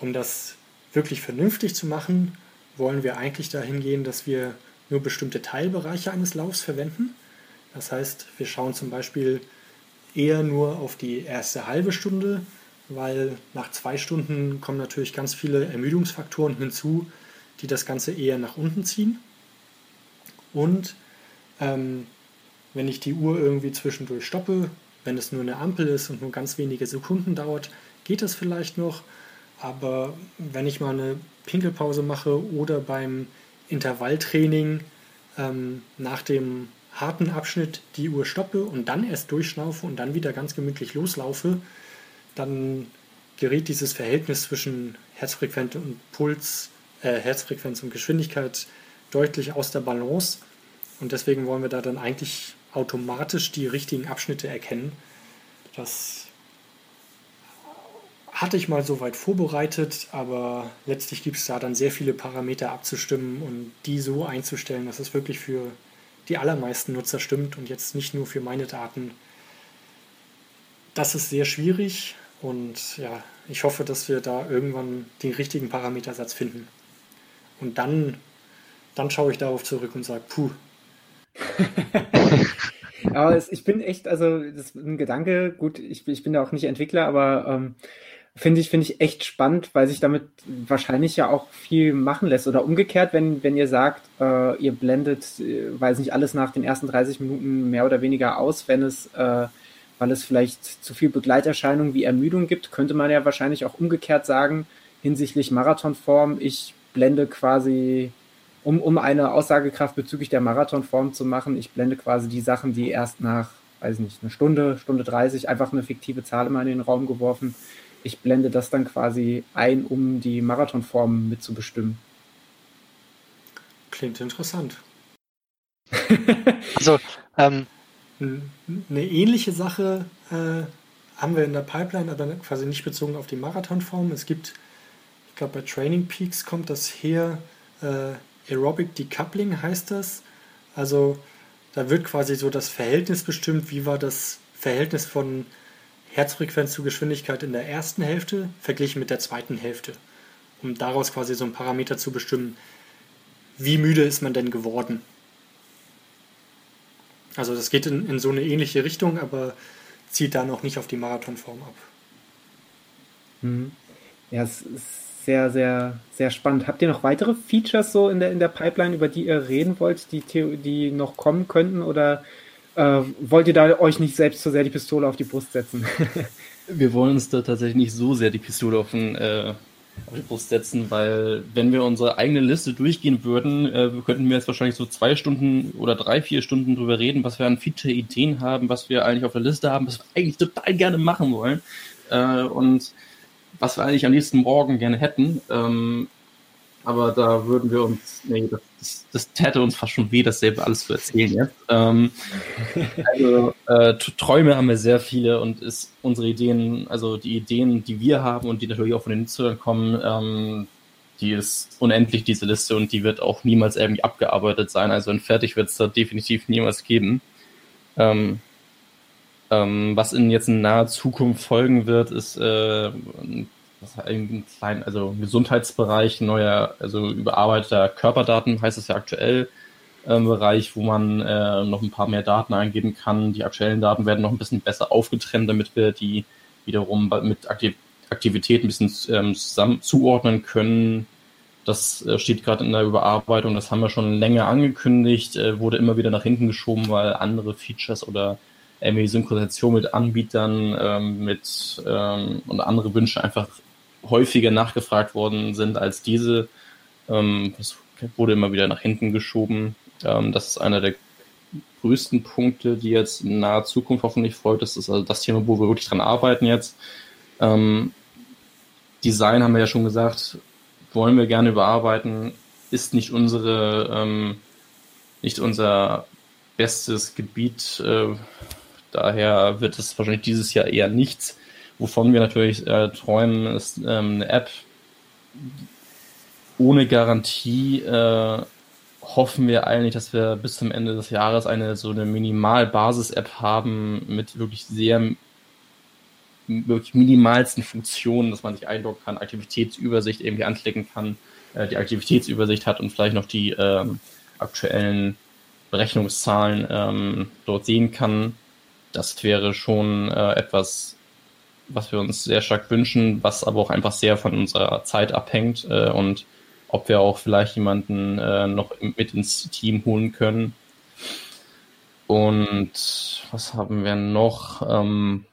Um das wirklich vernünftig zu machen, wollen wir eigentlich dahin gehen, dass wir nur bestimmte Teilbereiche eines Laufs verwenden. Das heißt, wir schauen zum Beispiel eher nur auf die erste halbe Stunde, weil nach zwei Stunden kommen natürlich ganz viele Ermüdungsfaktoren hinzu, die das Ganze eher nach unten ziehen. Und ähm, wenn ich die Uhr irgendwie zwischendurch stoppe, wenn es nur eine Ampel ist und nur ganz wenige Sekunden dauert, geht das vielleicht noch. Aber wenn ich mal eine Pinkelpause mache oder beim Intervalltraining ähm, nach dem harten Abschnitt die Uhr stoppe und dann erst durchschnaufe und dann wieder ganz gemütlich loslaufe, dann gerät dieses Verhältnis zwischen Herzfrequenz und Puls, äh, Herzfrequenz und Geschwindigkeit deutlich aus der Balance. Und deswegen wollen wir da dann eigentlich automatisch die richtigen Abschnitte erkennen. Das hatte ich mal so weit vorbereitet, aber letztlich gibt es da dann sehr viele Parameter abzustimmen und die so einzustellen, dass es wirklich für die allermeisten Nutzer stimmt und jetzt nicht nur für meine Daten. Das ist sehr schwierig und ja, ich hoffe, dass wir da irgendwann den richtigen Parametersatz finden. Und dann, dann schaue ich darauf zurück und sage, puh, aber es, ich bin echt, also das ist ein Gedanke, gut, ich, ich bin da auch nicht Entwickler, aber ähm, Finde ich, finde ich echt spannend, weil sich damit wahrscheinlich ja auch viel machen lässt. Oder umgekehrt, wenn, wenn ihr sagt, äh, ihr blendet, äh, weiß nicht, alles nach den ersten 30 Minuten mehr oder weniger aus, wenn es, äh, weil es vielleicht zu viel Begleiterscheinungen wie Ermüdung gibt, könnte man ja wahrscheinlich auch umgekehrt sagen, hinsichtlich Marathonform, ich blende quasi, um, um eine Aussagekraft bezüglich der Marathonform zu machen, ich blende quasi die Sachen, die erst nach, weiß nicht, eine Stunde, Stunde 30, einfach eine fiktive Zahl immer in den Raum geworfen, ich blende das dann quasi ein, um die Marathonform mitzubestimmen. Klingt interessant. also, ähm, eine ähnliche Sache äh, haben wir in der Pipeline, aber quasi nicht bezogen auf die Marathonform. Es gibt, ich glaube, bei Training Peaks kommt das her, äh, Aerobic Decoupling heißt das. Also, da wird quasi so das Verhältnis bestimmt, wie war das Verhältnis von Herzfrequenz zu Geschwindigkeit in der ersten Hälfte verglichen mit der zweiten Hälfte, um daraus quasi so einen Parameter zu bestimmen, wie müde ist man denn geworden. Also das geht in, in so eine ähnliche Richtung, aber zieht da noch nicht auf die Marathonform ab. Mhm. Ja, es ist sehr, sehr, sehr spannend. Habt ihr noch weitere Features so in der, in der Pipeline, über die ihr reden wollt, die, die noch kommen könnten? Oder äh, wollt ihr da euch nicht selbst so sehr die Pistole auf die Brust setzen? wir wollen uns da tatsächlich nicht so sehr die Pistole auf, den, äh, auf die Brust setzen, weil wenn wir unsere eigene Liste durchgehen würden, äh, könnten wir jetzt wahrscheinlich so zwei Stunden oder drei, vier Stunden drüber reden, was wir an Feature-Ideen haben, was wir eigentlich auf der Liste haben, was wir eigentlich total gerne machen wollen äh, und was wir eigentlich am liebsten morgen gerne hätten. Ähm, aber da würden wir uns, nee, das, das, das täte uns fast schon weh, dasselbe alles zu erzählen jetzt. Ähm, also äh, Träume haben wir sehr viele und ist unsere Ideen, also die Ideen, die wir haben und die natürlich auch von den Nutzern kommen, ähm, die ist unendlich, diese Liste, und die wird auch niemals irgendwie abgearbeitet sein. Also ein Fertig wird es da definitiv niemals geben. Ähm, ähm, was in jetzt in naher Zukunft folgen wird, ist äh, ein kleinen, also Gesundheitsbereich, neuer, also überarbeiteter Körperdaten heißt es ja aktuell, äh, Bereich, wo man äh, noch ein paar mehr Daten eingeben kann. Die aktuellen Daten werden noch ein bisschen besser aufgetrennt, damit wir die wiederum mit Aktiv Aktivität ein bisschen ähm, zusammen zuordnen können. Das äh, steht gerade in der Überarbeitung, das haben wir schon länger angekündigt, äh, wurde immer wieder nach hinten geschoben, weil andere Features oder irgendwie Synchronisation mit Anbietern ähm, mit ähm, und andere Wünsche einfach häufiger nachgefragt worden sind als diese. Ähm, das wurde immer wieder nach hinten geschoben. Ähm, das ist einer der größten Punkte, die jetzt in naher Zukunft hoffentlich folgt. Das ist also das Thema, wo wir wirklich dran arbeiten jetzt. Ähm, Design haben wir ja schon gesagt, wollen wir gerne überarbeiten, ist nicht unsere, ähm, nicht unser bestes Gebiet. Äh, daher wird es wahrscheinlich dieses Jahr eher nichts. Wovon wir natürlich äh, träumen, ist ähm, eine App ohne Garantie. Äh, hoffen wir eigentlich, dass wir bis zum Ende des Jahres eine so eine Minimal-Basis-App haben mit wirklich sehr wirklich minimalsten Funktionen, dass man sich einloggen kann, Aktivitätsübersicht irgendwie anklicken kann, äh, die Aktivitätsübersicht hat und vielleicht noch die ähm, aktuellen Berechnungszahlen ähm, dort sehen kann. Das wäre schon äh, etwas was wir uns sehr stark wünschen, was aber auch einfach sehr von unserer Zeit abhängt äh, und ob wir auch vielleicht jemanden äh, noch mit ins Team holen können. Und was haben wir noch? Ähm,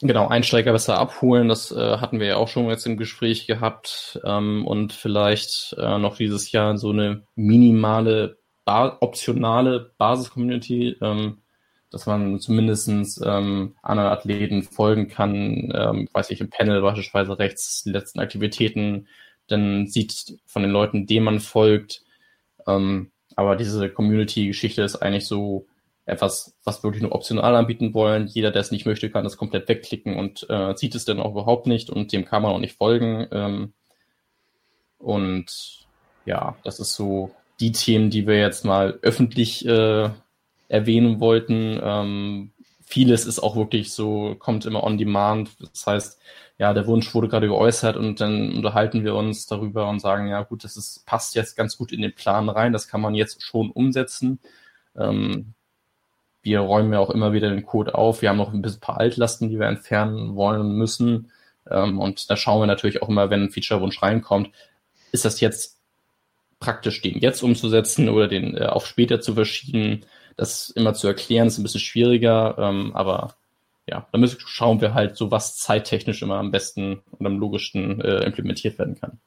genau, Einsteiger besser abholen, das äh, hatten wir ja auch schon jetzt im Gespräch gehabt. Ähm, und vielleicht äh, noch dieses Jahr so eine minimale, ba optionale Basis-Community. Ähm, dass man zumindest ähm, anderen Athleten folgen kann, ähm, weiß ich, im Panel beispielsweise rechts die letzten Aktivitäten, dann sieht von den Leuten, denen man folgt. Ähm, aber diese Community-Geschichte ist eigentlich so etwas, was wir wirklich nur optional anbieten wollen. Jeder, der es nicht möchte, kann das komplett wegklicken und äh, sieht es dann auch überhaupt nicht und dem kann man auch nicht folgen. Ähm, und ja, das ist so die Themen, die wir jetzt mal öffentlich äh, erwähnen wollten. Ähm, vieles ist auch wirklich so, kommt immer on demand. Das heißt, ja, der Wunsch wurde gerade geäußert und dann unterhalten wir uns darüber und sagen, ja gut, das ist, passt jetzt ganz gut in den Plan rein, das kann man jetzt schon umsetzen. Ähm, wir räumen ja auch immer wieder den Code auf. Wir haben noch ein paar Altlasten, die wir entfernen wollen und müssen. Ähm, und da schauen wir natürlich auch immer, wenn ein Feature-Wunsch reinkommt, ist das jetzt praktisch, den jetzt umzusetzen oder den äh, auf später zu verschieben. Das immer zu erklären, ist ein bisschen schwieriger, ähm, aber ja, da müssen, schauen wir halt so, was zeittechnisch immer am besten und am logischsten äh, implementiert werden kann.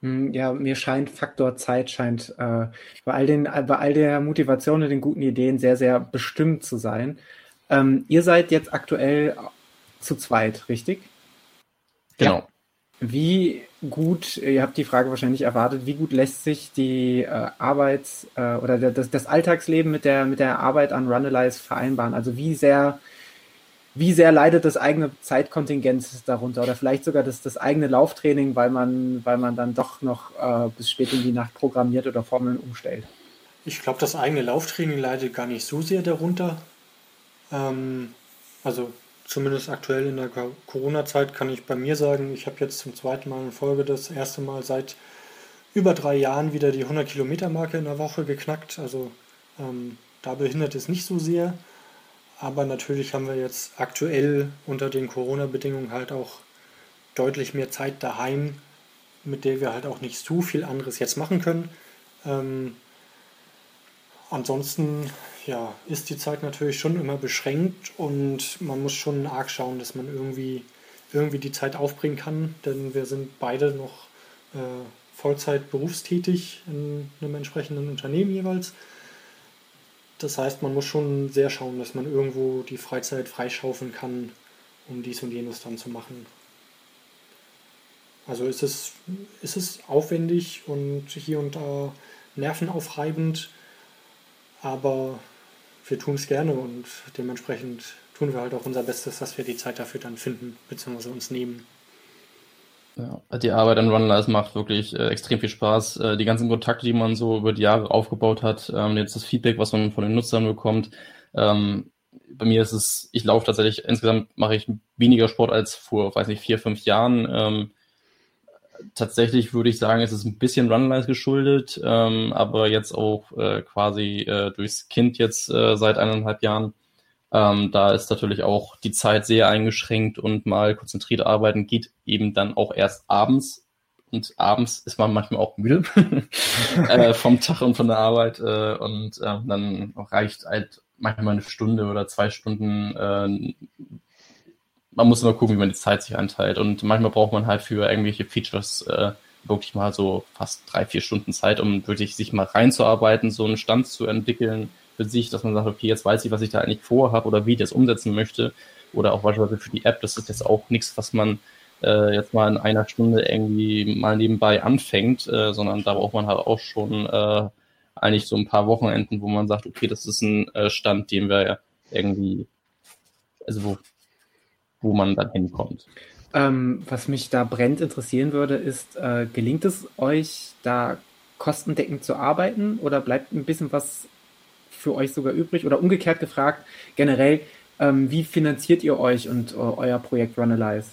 Hm, ja, mir scheint Faktor Zeit scheint äh, bei all den, bei all der Motivation und den guten Ideen sehr, sehr bestimmt zu sein. Ähm, ihr seid jetzt aktuell zu zweit, richtig? Genau. Ja. Wie gut, ihr habt die Frage wahrscheinlich erwartet, wie gut lässt sich die äh, Arbeit äh, oder das, das Alltagsleben mit der, mit der Arbeit an Runalyze vereinbaren? Also wie sehr wie sehr leidet das eigene Zeitkontingent darunter oder vielleicht sogar das, das eigene Lauftraining, weil man, weil man dann doch noch äh, bis spät in die Nacht programmiert oder Formeln umstellt? Ich glaube, das eigene Lauftraining leidet gar nicht so sehr darunter. Ähm, also zumindest aktuell in der Corona-Zeit kann ich bei mir sagen, ich habe jetzt zum zweiten Mal in Folge das erste Mal seit über drei Jahren wieder die 100 Kilometer Marke in der Woche geknackt. Also ähm, da behindert es nicht so sehr. Aber natürlich haben wir jetzt aktuell unter den Corona-Bedingungen halt auch deutlich mehr Zeit daheim, mit der wir halt auch nicht so viel anderes jetzt machen können. Ähm, ansonsten ja, ist die Zeit natürlich schon immer beschränkt und man muss schon arg schauen, dass man irgendwie, irgendwie die Zeit aufbringen kann, denn wir sind beide noch äh, Vollzeit berufstätig in einem entsprechenden Unternehmen jeweils. Das heißt, man muss schon sehr schauen, dass man irgendwo die Freizeit freischaufeln kann, um dies und jenes dann zu machen. Also ist es, ist es aufwendig und hier und da nervenaufreibend, aber wir tun es gerne und dementsprechend tun wir halt auch unser Bestes, dass wir die Zeit dafür dann finden bzw. uns nehmen. Ja, die Arbeit an Runlines macht wirklich äh, extrem viel Spaß. Äh, die ganzen Kontakte, die man so über die Jahre aufgebaut hat, ähm, jetzt das Feedback, was man von den Nutzern bekommt. Ähm, bei mir ist es, ich laufe tatsächlich, insgesamt mache ich weniger Sport als vor, weiß nicht, vier, fünf Jahren. Ähm, tatsächlich würde ich sagen, es ist ein bisschen Runlines geschuldet, ähm, aber jetzt auch äh, quasi äh, durchs Kind jetzt äh, seit eineinhalb Jahren ähm, da ist natürlich auch die Zeit sehr eingeschränkt und mal konzentriert arbeiten geht eben dann auch erst abends. Und abends ist man manchmal auch müde äh, vom Tag und von der Arbeit. Äh, und äh, dann reicht halt manchmal eine Stunde oder zwei Stunden. Äh, man muss immer gucken, wie man die Zeit sich einteilt. Und manchmal braucht man halt für irgendwelche Features äh, wirklich mal so fast drei, vier Stunden Zeit, um wirklich sich mal reinzuarbeiten, so einen Stand zu entwickeln für sich, dass man sagt, okay, jetzt weiß ich, was ich da eigentlich vorhabe oder wie ich das umsetzen möchte. Oder auch beispielsweise für die App, das ist jetzt auch nichts, was man äh, jetzt mal in einer Stunde irgendwie mal nebenbei anfängt, äh, sondern da braucht man halt auch schon äh, eigentlich so ein paar Wochenenden, wo man sagt, okay, das ist ein äh, Stand, den wir irgendwie, also wo, wo man dann hinkommt. Ähm, was mich da brennend interessieren würde, ist, äh, gelingt es euch, da kostendeckend zu arbeiten oder bleibt ein bisschen was für euch sogar übrig? Oder umgekehrt gefragt, generell, ähm, wie finanziert ihr euch und äh, euer Projekt Runalyze?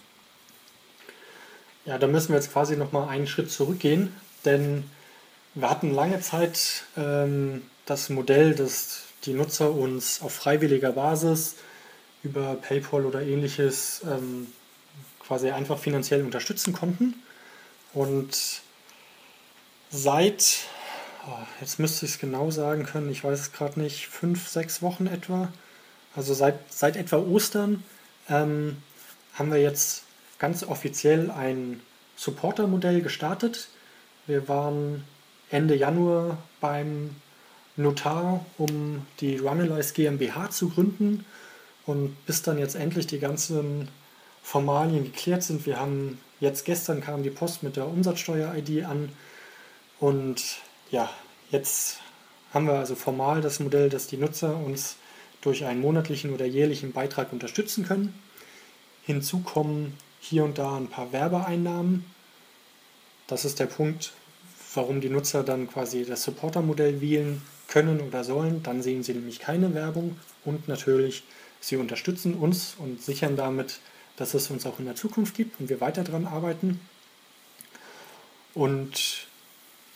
Ja, da müssen wir jetzt quasi nochmal einen Schritt zurückgehen, denn wir hatten lange Zeit ähm, das Modell, dass die Nutzer uns auf freiwilliger Basis über PayPal oder ähnliches ähm, quasi einfach finanziell unterstützen konnten. Und seit Ah, jetzt müsste ich es genau sagen können, ich weiß es gerade nicht, fünf, sechs Wochen etwa. Also seit, seit etwa Ostern ähm, haben wir jetzt ganz offiziell ein Supporter-Modell gestartet. Wir waren Ende Januar beim Notar, um die Runalyze GmbH zu gründen. Und bis dann jetzt endlich die ganzen Formalien geklärt sind, wir haben jetzt gestern kam die Post mit der Umsatzsteuer-ID an und ja, jetzt haben wir also formal das Modell, dass die Nutzer uns durch einen monatlichen oder jährlichen Beitrag unterstützen können. Hinzu kommen hier und da ein paar Werbeeinnahmen. Das ist der Punkt, warum die Nutzer dann quasi das Supporter-Modell wählen können oder sollen. Dann sehen sie nämlich keine Werbung und natürlich, sie unterstützen uns und sichern damit, dass es uns auch in der Zukunft gibt und wir weiter daran arbeiten. Und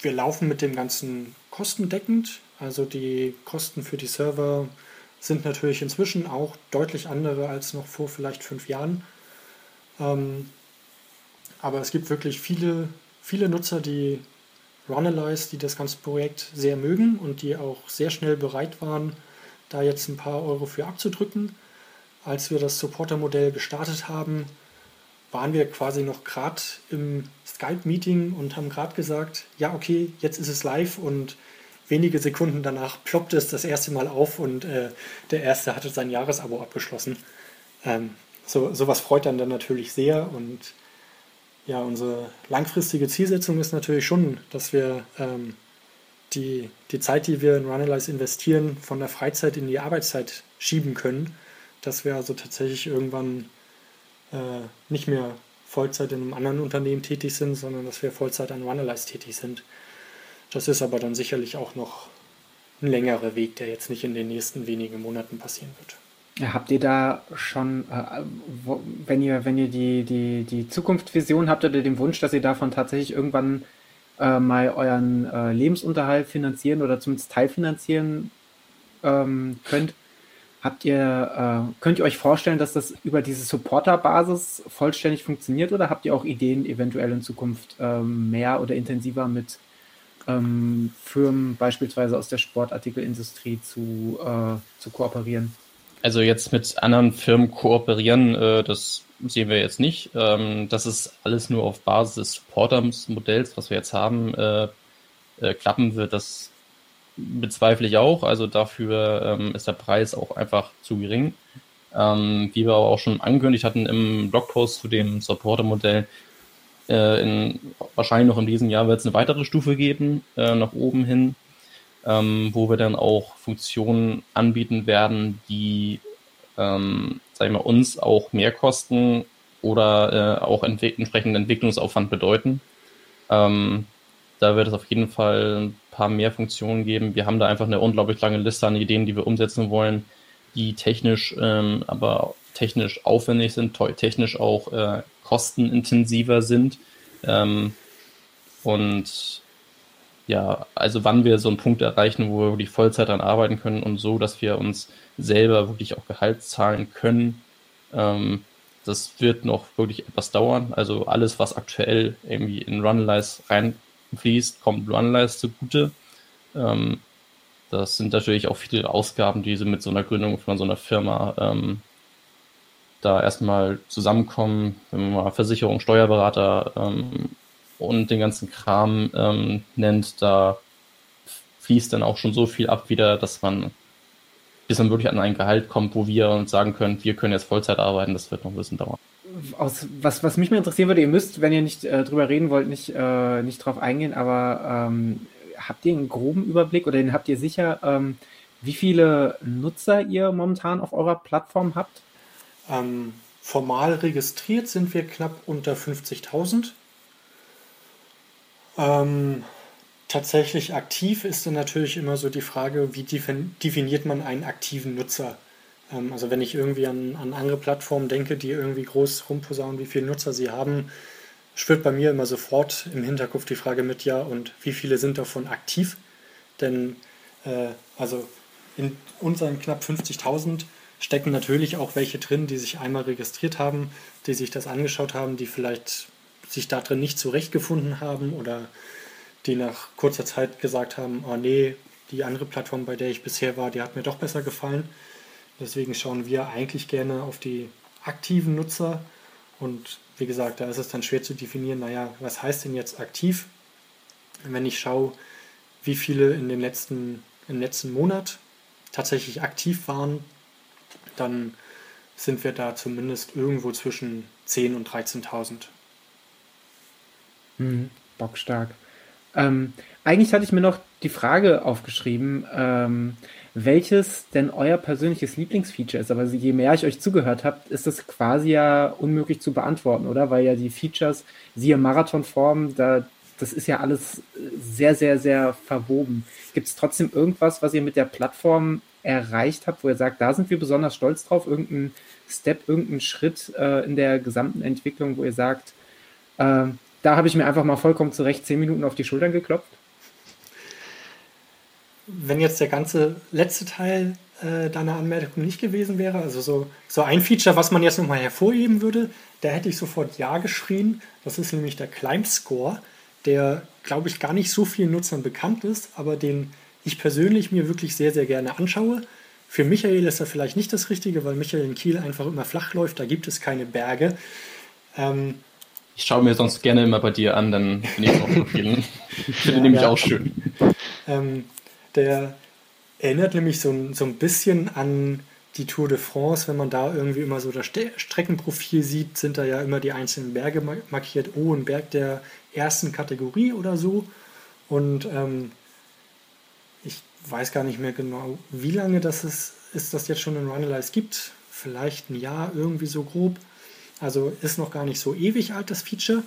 wir laufen mit dem Ganzen kostendeckend. Also die Kosten für die Server sind natürlich inzwischen auch deutlich andere als noch vor vielleicht fünf Jahren. Ähm, aber es gibt wirklich viele, viele Nutzer, die Runalyze, die das ganze Projekt sehr mögen und die auch sehr schnell bereit waren, da jetzt ein paar Euro für abzudrücken. Als wir das Supporter-Modell gestartet haben, waren wir quasi noch gerade im Skype-Meeting und haben gerade gesagt, ja, okay, jetzt ist es live und wenige Sekunden danach ploppte es das erste Mal auf und äh, der erste hatte sein Jahresabo abgeschlossen. Ähm, so, sowas freut dann dann natürlich sehr und ja, unsere langfristige Zielsetzung ist natürlich schon, dass wir ähm, die, die Zeit, die wir in Runalyze investieren, von der Freizeit in die Arbeitszeit schieben können, dass wir also tatsächlich irgendwann äh, nicht mehr Vollzeit in einem anderen Unternehmen tätig sind, sondern dass wir Vollzeit an Runalyze tätig sind. Das ist aber dann sicherlich auch noch ein längerer Weg, der jetzt nicht in den nächsten wenigen Monaten passieren wird. Habt ihr da schon, äh, wenn ihr, wenn ihr die, die, die Zukunftsvision habt oder den Wunsch, dass ihr davon tatsächlich irgendwann äh, mal euren äh, Lebensunterhalt finanzieren oder zumindest teilfinanzieren ähm, könnt, habt ihr, äh, könnt ihr euch vorstellen, dass das über diese Supporter-Basis vollständig funktioniert oder habt ihr auch Ideen, eventuell in Zukunft ähm, mehr oder intensiver mit ähm, Firmen beispielsweise aus der Sportartikelindustrie zu, äh, zu kooperieren? Also jetzt mit anderen Firmen kooperieren, äh, das sehen wir jetzt nicht. Ähm, das ist alles nur auf Basis des Supporters-Modells, was wir jetzt haben, äh, äh, klappen wird. Das bezweifle ich auch. Also dafür ähm, ist der Preis auch einfach zu gering. Ähm, wie wir aber auch schon angekündigt hatten im Blogpost zu dem Supporter-Modell, äh, in, wahrscheinlich noch in diesem Jahr wird es eine weitere Stufe geben, äh, nach oben hin, ähm, wo wir dann auch Funktionen anbieten werden, die, ähm, sag ich mal, uns auch mehr kosten oder äh, auch entwick entsprechenden Entwicklungsaufwand bedeuten. Ähm, da wird es auf jeden Fall ein paar mehr Funktionen geben. Wir haben da einfach eine unglaublich lange Liste an Ideen, die wir umsetzen wollen, die technisch, ähm, aber technisch aufwendig sind, technisch auch äh, kostenintensiver sind. Ähm, und ja, also wann wir so einen Punkt erreichen, wo wir wirklich Vollzeit daran arbeiten können und so, dass wir uns selber wirklich auch Gehalt zahlen können, ähm, das wird noch wirklich etwas dauern. Also alles, was aktuell irgendwie in Runalize reinfließt, kommt Runalize zugute. Ähm, das sind natürlich auch viele Ausgaben, die sie mit so einer Gründung von so einer Firma ähm, da erstmal zusammenkommen, wenn man mal Versicherung, Steuerberater ähm, und den ganzen Kram ähm, nennt, da fließt dann auch schon so viel ab wieder, dass man bis man wirklich an ein Gehalt kommt, wo wir uns sagen können, wir können jetzt Vollzeit arbeiten, das wird noch ein bisschen dauern. Aus, was, was mich mal interessieren würde, ihr müsst, wenn ihr nicht äh, drüber reden wollt, nicht, äh, nicht drauf eingehen, aber ähm, habt ihr einen groben Überblick oder habt ihr sicher, ähm, wie viele Nutzer ihr momentan auf eurer Plattform habt? Ähm, formal registriert sind wir knapp unter 50.000. Ähm, tatsächlich aktiv ist dann natürlich immer so die Frage, wie definiert man einen aktiven Nutzer? Ähm, also wenn ich irgendwie an, an andere Plattformen denke, die irgendwie groß rumposaunen, wie viele Nutzer sie haben, schwirrt bei mir immer sofort im Hinterkopf die Frage mit, ja, und wie viele sind davon aktiv? Denn äh, also in unseren knapp 50.000 stecken natürlich auch welche drin, die sich einmal registriert haben, die sich das angeschaut haben, die vielleicht sich da drin nicht zurechtgefunden haben oder die nach kurzer Zeit gesagt haben, oh nee, die andere Plattform, bei der ich bisher war, die hat mir doch besser gefallen. Deswegen schauen wir eigentlich gerne auf die aktiven Nutzer und wie gesagt, da ist es dann schwer zu definieren, naja, was heißt denn jetzt aktiv? Wenn ich schaue, wie viele in den letzten, im letzten Monat tatsächlich aktiv waren, dann sind wir da zumindest irgendwo zwischen 10.000 und 13.000. Mhm, bockstark. Ähm, eigentlich hatte ich mir noch die Frage aufgeschrieben, ähm, welches denn euer persönliches Lieblingsfeature ist. Aber je mehr ich euch zugehört habe, ist das quasi ja unmöglich zu beantworten, oder? Weil ja die Features, siehe Marathonform, da, das ist ja alles sehr, sehr, sehr verwoben. Gibt es trotzdem irgendwas, was ihr mit der Plattform erreicht habt, wo ihr sagt, da sind wir besonders stolz drauf, irgendein Step, irgendein Schritt äh, in der gesamten Entwicklung, wo ihr sagt, äh, da habe ich mir einfach mal vollkommen zurecht zehn Minuten auf die Schultern geklopft? Wenn jetzt der ganze letzte Teil äh, deiner Anmerkung nicht gewesen wäre. Also so, so ein Feature, was man jetzt nochmal hervorheben würde, da hätte ich sofort Ja geschrien. Das ist nämlich der Climb Score, der, glaube ich, gar nicht so vielen Nutzern bekannt ist, aber den ich persönlich mir wirklich sehr, sehr gerne anschaue. Für Michael ist er vielleicht nicht das Richtige, weil Michael in Kiel einfach immer flach läuft, da gibt es keine Berge. Ähm, ich schaue mir sonst gerne immer bei dir an, dann bin ich auch Profilen. Ich finde ja, nämlich ja. auch schön. Ähm, der erinnert nämlich so, so ein bisschen an die Tour de France, wenn man da irgendwie immer so das Streckenprofil sieht, sind da ja immer die einzelnen Berge markiert. Oh, ein Berg der ersten Kategorie oder so. Und ähm, ich weiß gar nicht mehr genau, wie lange das ist, ist das jetzt schon in Runalyze gibt. Vielleicht ein Jahr, irgendwie so grob. Also ist noch gar nicht so ewig alt, das Feature.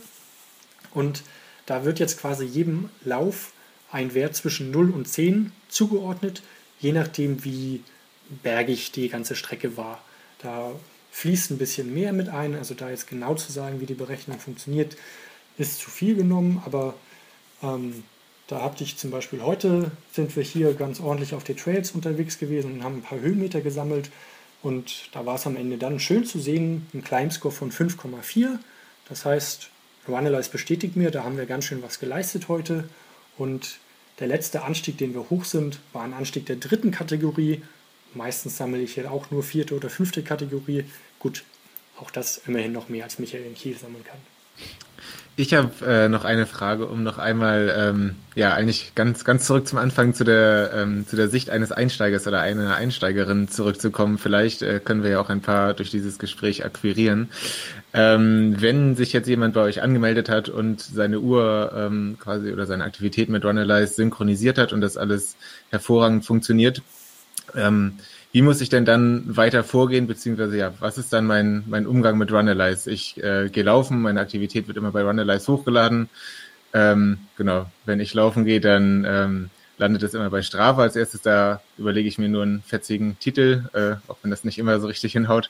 Und da wird jetzt quasi jedem Lauf ein Wert zwischen 0 und 10 zugeordnet, je nachdem, wie bergig die ganze Strecke war. Da fließt ein bisschen mehr mit ein, also da jetzt genau zu sagen, wie die Berechnung funktioniert, ist zu viel genommen, aber ähm, da habe ich zum Beispiel heute, sind wir hier ganz ordentlich auf den Trails unterwegs gewesen und haben ein paar Höhenmeter gesammelt und da war es am Ende dann schön zu sehen, ein Climbscore von 5,4. Das heißt, Runalyze bestätigt mir, da haben wir ganz schön was geleistet heute und der letzte Anstieg, den wir hoch sind, war ein Anstieg der dritten Kategorie Meistens sammle ich hier auch nur vierte oder fünfte Kategorie. Gut, auch das immerhin noch mehr als Michael in Kiel sammeln kann. Ich habe äh, noch eine Frage, um noch einmal, ähm, ja, eigentlich ganz, ganz zurück zum Anfang zu der, ähm, zu der Sicht eines Einsteigers oder einer Einsteigerin zurückzukommen. Vielleicht äh, können wir ja auch ein paar durch dieses Gespräch akquirieren. Ähm, wenn sich jetzt jemand bei euch angemeldet hat und seine Uhr ähm, quasi oder seine Aktivität mit Runalyze synchronisiert hat und das alles hervorragend funktioniert, ähm, wie muss ich denn dann weiter vorgehen, beziehungsweise ja, was ist dann mein, mein Umgang mit Runalyze? Ich äh, gehe laufen, meine Aktivität wird immer bei Runalyze hochgeladen. Ähm, genau, wenn ich laufen gehe, dann ähm, landet es immer bei Strava als erstes. Da überlege ich mir nur einen fetzigen Titel, äh, auch wenn das nicht immer so richtig hinhaut.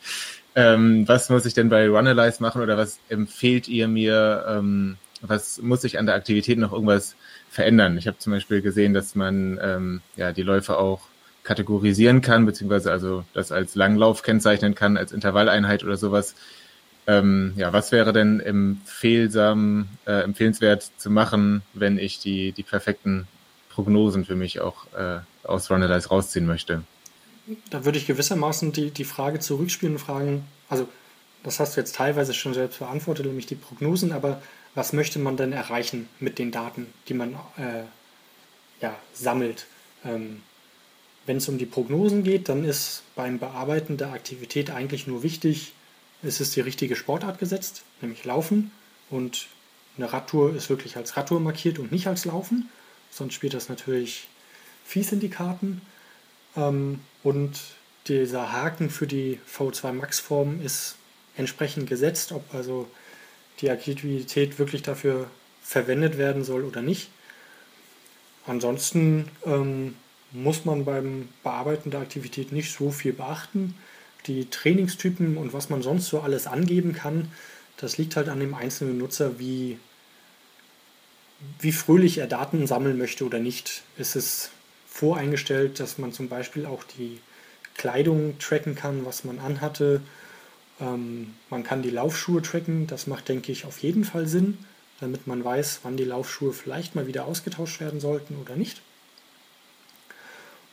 Ähm, was muss ich denn bei Runalyze machen oder was empfehlt ihr mir? Ähm, was muss ich an der Aktivität noch irgendwas verändern? Ich habe zum Beispiel gesehen, dass man ähm, ja die Läufe auch kategorisieren kann, beziehungsweise also das als Langlauf kennzeichnen kann, als Intervalleinheit oder sowas. Ähm, ja, was wäre denn empfehlsam, äh, empfehlenswert zu machen, wenn ich die, die perfekten Prognosen für mich auch äh, aus Runalyze rausziehen möchte? Da würde ich gewissermaßen die, die Frage zurückspielen und fragen, also das hast du jetzt teilweise schon selbst beantwortet, nämlich die Prognosen, aber was möchte man denn erreichen mit den Daten, die man äh, ja, sammelt? Ähm, wenn es um die Prognosen geht, dann ist beim Bearbeiten der Aktivität eigentlich nur wichtig, es ist die richtige Sportart gesetzt, nämlich Laufen. Und eine Radtour ist wirklich als Radtour markiert und nicht als Laufen. Sonst spielt das natürlich fies in die Karten. Ähm, und dieser Haken für die V2 Max Form ist entsprechend gesetzt, ob also die Aktivität wirklich dafür verwendet werden soll oder nicht. Ansonsten ähm, muss man beim Bearbeiten der Aktivität nicht so viel beachten. Die Trainingstypen und was man sonst so alles angeben kann, das liegt halt an dem einzelnen Nutzer, wie, wie fröhlich er Daten sammeln möchte oder nicht. Es ist voreingestellt, dass man zum Beispiel auch die Kleidung tracken kann, was man anhatte. Ähm, man kann die Laufschuhe tracken, das macht, denke ich, auf jeden Fall Sinn, damit man weiß, wann die Laufschuhe vielleicht mal wieder ausgetauscht werden sollten oder nicht.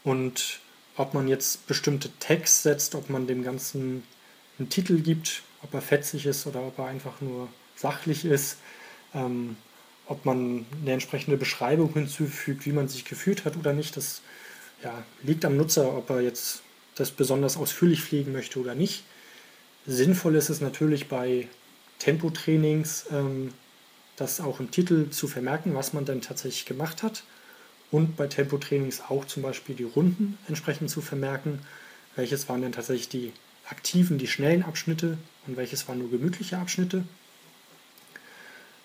Und ob man jetzt bestimmte Tags setzt, ob man dem Ganzen einen Titel gibt, ob er fetzig ist oder ob er einfach nur sachlich ist, ähm, ob man eine entsprechende Beschreibung hinzufügt, wie man sich gefühlt hat oder nicht, das ja, liegt am Nutzer, ob er jetzt das besonders ausführlich pflegen möchte oder nicht. Sinnvoll ist es natürlich bei Tempotrainings, ähm, das auch im Titel zu vermerken, was man dann tatsächlich gemacht hat und bei Tempotrainings auch zum Beispiel die Runden entsprechend zu vermerken. Welches waren denn tatsächlich die aktiven, die schnellen Abschnitte und welches waren nur gemütliche Abschnitte.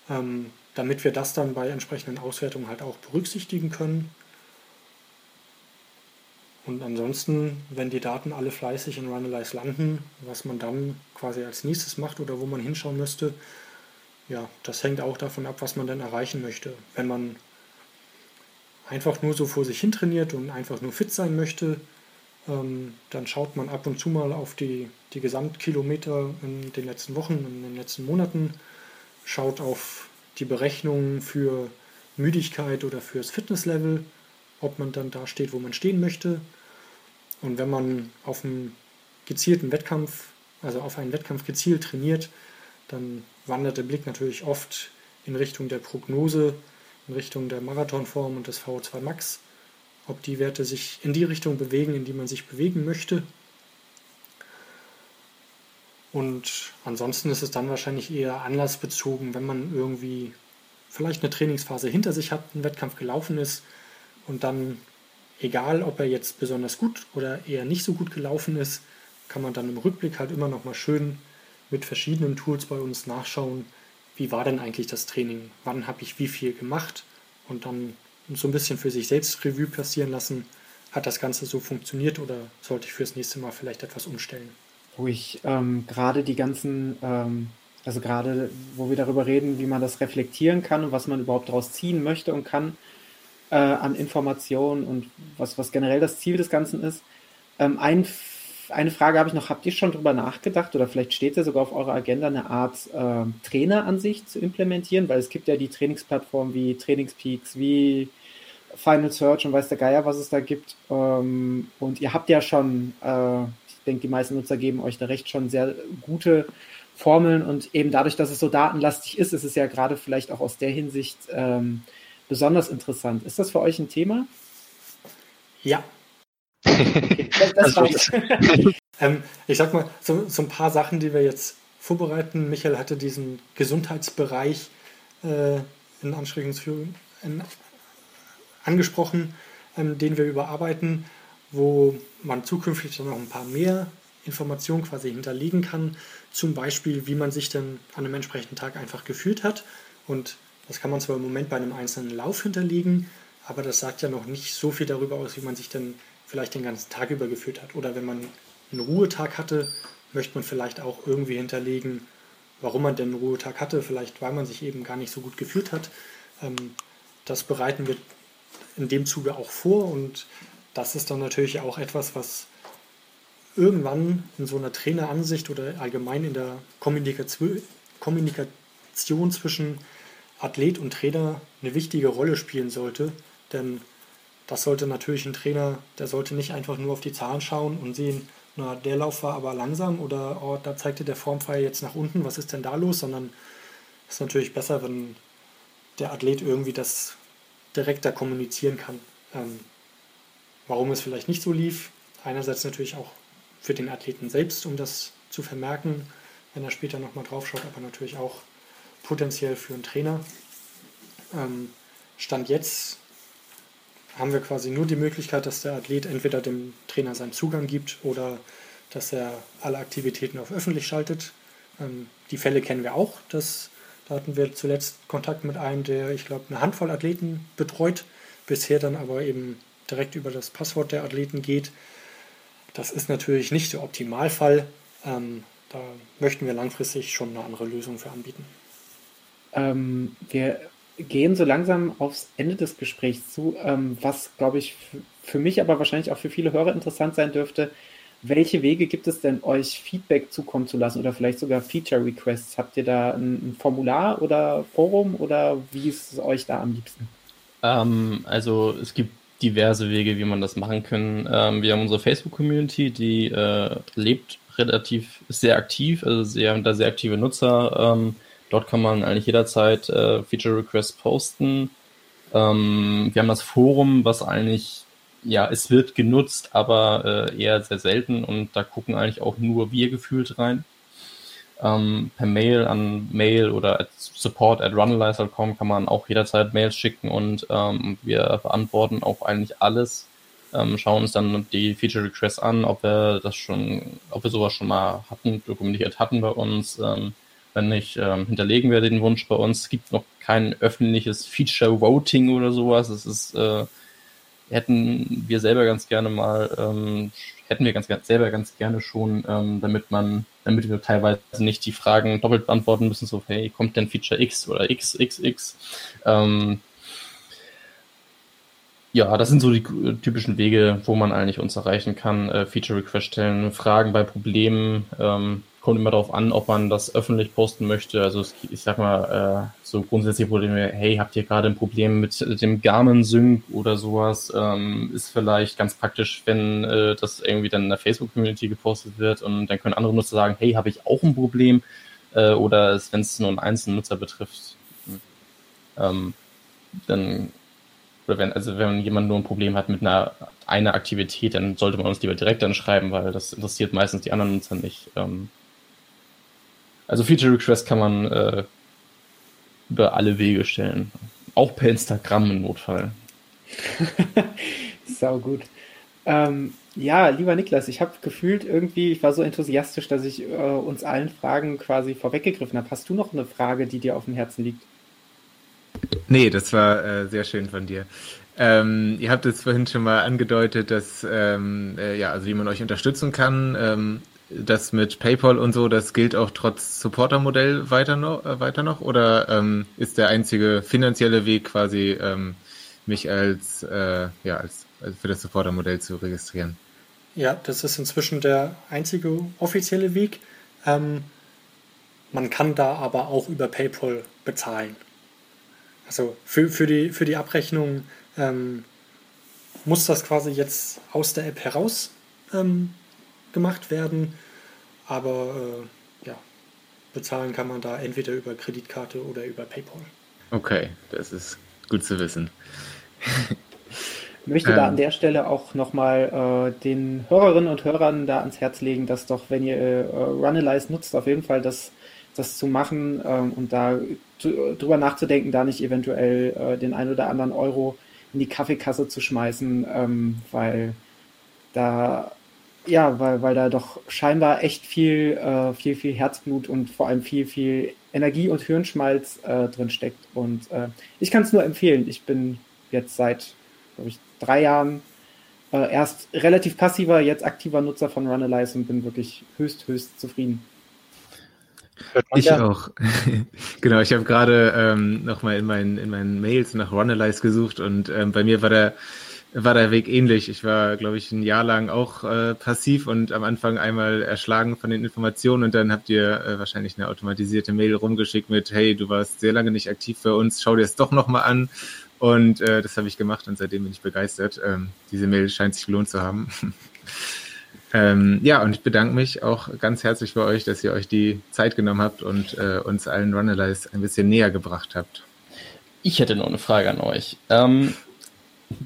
Ähm, damit wir das dann bei entsprechenden Auswertungen halt auch berücksichtigen können. Und ansonsten, wenn die Daten alle fleißig in Runalyze landen, was man dann quasi als nächstes macht oder wo man hinschauen müsste, ja, das hängt auch davon ab, was man dann erreichen möchte. Wenn man einfach nur so vor sich hin trainiert und einfach nur fit sein möchte, Ähm, dann schaut man ab und zu mal auf die, die Gesamtkilometer in den letzten Wochen, in den letzten Monaten, schaut auf die Berechnungen für Müdigkeit oder fürs Fitnesslevel, ob man dann da steht, wo man stehen möchte. Und wenn man auf einen gezielten Wettkampf, also auf einen Wettkampf gezielt trainiert, dann wandert der Blick natürlich oft in Richtung der Prognose, in Richtung der Marathonform und des VO2 Max ob die Werte sich in die Richtung bewegen, in die man sich bewegen möchte. Und ansonsten ist es dann wahrscheinlich eher anlassbezogen, wenn man irgendwie vielleicht eine Trainingsphase hinter sich hat, ein Wettkampf gelaufen ist und dann, egal ob er jetzt besonders gut oder eher nicht so gut gelaufen ist, kann man dann im Rückblick halt immer noch mal schön mit verschiedenen Tools bei uns nachschauen, wie war denn eigentlich das Training, wann habe ich wie viel gemacht und dann so ein bisschen für sich selbst Revue passieren lassen, hat das Ganze so funktioniert oder sollte ich fürs nächste Mal vielleicht etwas umstellen? Wo ich ähm, gerade die ganzen, ähm, also gerade wo wir darüber reden, wie man das reflektieren kann und was man überhaupt daraus ziehen möchte und kann äh, an Informationen und was, was generell das Ziel des Ganzen ist. Ähm, ein, eine Frage habe ich noch, habt ihr schon darüber nachgedacht oder vielleicht steht ja sogar auf eurer Agenda eine Art äh, Traineransicht zu implementieren, weil es gibt ja die Trainingsplattformen wie Trainingspeaks, wie Final Search und weiß der Geier, was es da gibt. Ähm, und ihr habt ja schon, äh, ich denke, die meisten Nutzer geben euch da recht schon sehr gute Formeln und eben dadurch, dass es so datenlastig ist, ist es ja gerade vielleicht auch aus der Hinsicht ähm, besonders interessant. Ist das für euch ein Thema? Ja. Okay, das, das also, ähm, ich sag mal, so, so, ein paar Sachen, die wir jetzt vorbereiten. Michael hatte diesen Gesundheitsbereich äh, in Anschrägungsführung, in angesprochen, ähm, den wir überarbeiten, wo man zukünftig dann noch ein paar mehr Informationen quasi hinterlegen kann. Zum Beispiel, wie man sich dann an einem entsprechenden Tag einfach gefühlt hat. Und das kann man zwar im Moment bei einem einzelnen Lauf hinterlegen, aber das sagt ja noch nicht so viel darüber aus, wie man sich dann vielleicht den ganzen Tag über gefühlt hat. Oder wenn man einen Ruhetag hatte, möchte man vielleicht auch irgendwie hinterlegen, warum man denn einen Ruhetag hatte, vielleicht weil man sich eben gar nicht so gut gefühlt hat. Ähm, das bereiten wir in dem Zuge auch vor und das ist dann natürlich auch etwas, was irgendwann in so einer Traineransicht oder allgemein in der Kommunikation, Kommunikation zwischen Athlet und Trainer eine wichtige Rolle spielen sollte. Denn das sollte natürlich ein Trainer, der sollte nicht einfach nur auf die Zahlen schauen und sehen, na, der Lauf war aber langsam oder oh, da zeigte der Formpfeil jetzt nach unten, was ist denn da los? Sondern es ist natürlich besser, wenn der Athlet irgendwie das direkter kommunizieren kann. Ähm, warum es vielleicht nicht so lief. Einerseits natürlich auch für den Athleten selbst, um das zu vermerken, wenn er später nochmal drauf schaut, aber natürlich auch potenziell für einen Trainer. Ähm, Stand jetzt haben wir quasi nur die Möglichkeit, dass der Athlet entweder dem Trainer seinen Zugang gibt oder dass er alle Aktivitäten auf öffentlich schaltet. Ähm, die Fälle kennen wir auch, dass da hatten wir zuletzt Kontakt mit einem, der, ich glaube, eine Handvoll Athleten betreut, bisher dann aber eben direkt über das Passwort der Athleten geht. Das ist natürlich nicht der Optimalfall. Ähm, da möchten wir langfristig schon eine andere Lösung für anbieten. Ähm, wir gehen so langsam aufs Ende des Gesprächs zu, ähm, was, glaube ich, für mich, aber wahrscheinlich auch für viele Hörer interessant sein dürfte. Welche Wege gibt es denn, euch Feedback zukommen zu lassen oder vielleicht sogar Feature Requests? Habt ihr da ein, Formular oder Forum oder wie ist es euch da am liebsten? Ähm, also es gibt diverse Wege, wie man das machen kann. Ähm, wir haben unsere Facebook-Community, die äh, lebt relativ sehr aktiv, also haben da sehr aktive Nutzer. Ähm, dort kann man eigentlich jederzeit äh, Feature Requests posten. Ähm, wir haben das Forum, was eigentlich ja, es wird genutzt, aber äh, eher sehr selten und da gucken eigentlich auch nur wir gefühlt rein. Ähm, per Mail an Mail oder at support at runalyze.com kann man auch jederzeit Mails schicken und ähm, wir beantworten auch eigentlich alles. Ähm, schauen uns dann die Feature Requests an, ob wir das schon, ob wir sowas schon mal hatten, dokumentiert hatten bei uns. Wenn nicht, ähm, hinterlegen wir den Wunsch bei uns. Es gibt noch kein öffentliches Feature Voting oder sowas. Es ist äh, hätten wir selber ganz gerne mal, ähm, hätten wir ganz, ganz selber ganz gerne schon, ähm, damit man, damit wir teilweise nicht die Fragen doppelt beantworten müssen, so, hey, kommt denn Feature X oder XXX? Ähm, Ja, das sind so die typischen Wege, wo man eigentlich uns erreichen kann. Äh, Feature Request stellen, Fragen bei Problemen. Ähm, kommt immer darauf an, ob man das öffentlich posten möchte. Also ich sag mal, äh, so grundsätzliche Probleme, hey, habt ihr gerade ein Problem mit dem Garmin Sync oder sowas? Ähm, ist vielleicht ganz praktisch, wenn äh, das irgendwie dann in der Facebook-Community gepostet wird und dann können andere Nutzer sagen, hey, habe ich auch ein Problem? Äh, oder wenn es nur einen einzelnen Nutzer betrifft, ähm, dann oder wenn, also wenn jemand nur ein Problem hat mit einer, einer Aktivität, dann sollte man uns lieber direkt anschreiben, weil das interessiert meistens die anderen Nutzer nicht. Ähm, also Feature Request kann man äh, über alle Wege stellen. Auch per Instagram im Notfall. Sau gut. Ähm, ja, lieber Niklas, ich habe gefühlt irgendwie, ich war so enthusiastisch, dass ich äh, uns allen Fragen quasi vorweggegriffen habe. Hast du noch eine Frage, die dir auf dem Herzen liegt? Nee, das war äh, sehr schön von dir. Ähm, ihr habt es vorhin schon mal angedeutet, dass ähm, äh, ja, also wie man euch unterstützen kann. Ähm, das mit PayPal und so, das gilt auch trotz Supporter-Modell weiter noch, äh, weiter noch? Oder ähm, ist der einzige finanzielle Weg quasi, ähm, mich als, äh, ja, als, als für das Supporter-Modell zu registrieren? Ja, das ist inzwischen der einzige offizielle Weg. Ähm, man kann da aber auch über PayPal bezahlen. Also für, für, die, für die Abrechnung ähm, muss das quasi jetzt aus der App heraus ähm, gemacht werden. Aber äh, ja, bezahlen kann man da entweder über Kreditkarte oder über PayPal. Okay, das ist gut zu wissen. Ich möchte da an ähm. der Stelle auch nochmal äh, den Hörerinnen und Hörern da ans Herz legen, dass doch, wenn ihr äh, Runalyze nutzt, auf jeden Fall das, das zu machen ähm, und da drüber nachzudenken, da nicht eventuell äh, den ein oder anderen Euro in die Kaffeekasse zu schmeißen, ähm, weil da ja, weil, weil da doch scheinbar echt viel, äh, viel, viel Herzblut und vor allem viel, viel Energie und Hirnschmalz äh, drin steckt. Und äh, ich kann es nur empfehlen. Ich bin jetzt seit, glaube ich, drei Jahren äh, erst relativ passiver, jetzt aktiver Nutzer von Runalyze und bin wirklich höchst, höchst zufrieden. Ich ja. auch. genau, ich habe gerade ähm, nochmal in meinen, in meinen Mails nach Runalyze gesucht und ähm, bei mir war der, war der Weg ähnlich. Ich war, glaube ich, ein Jahr lang auch äh, passiv und am Anfang einmal erschlagen von den Informationen und dann habt ihr äh, wahrscheinlich eine automatisierte Mail rumgeschickt mit, hey, du warst sehr lange nicht aktiv für uns, schau dir es doch nochmal an. Und äh, das habe ich gemacht und seitdem bin ich begeistert. Ähm, diese Mail scheint sich gelohnt zu haben. Ähm, ja, und ich bedanke mich auch ganz herzlich bei euch, dass ihr euch die Zeit genommen habt und äh, uns allen Runalyze ein bisschen näher gebracht habt. Ich hätte noch eine Frage an euch. Ähm,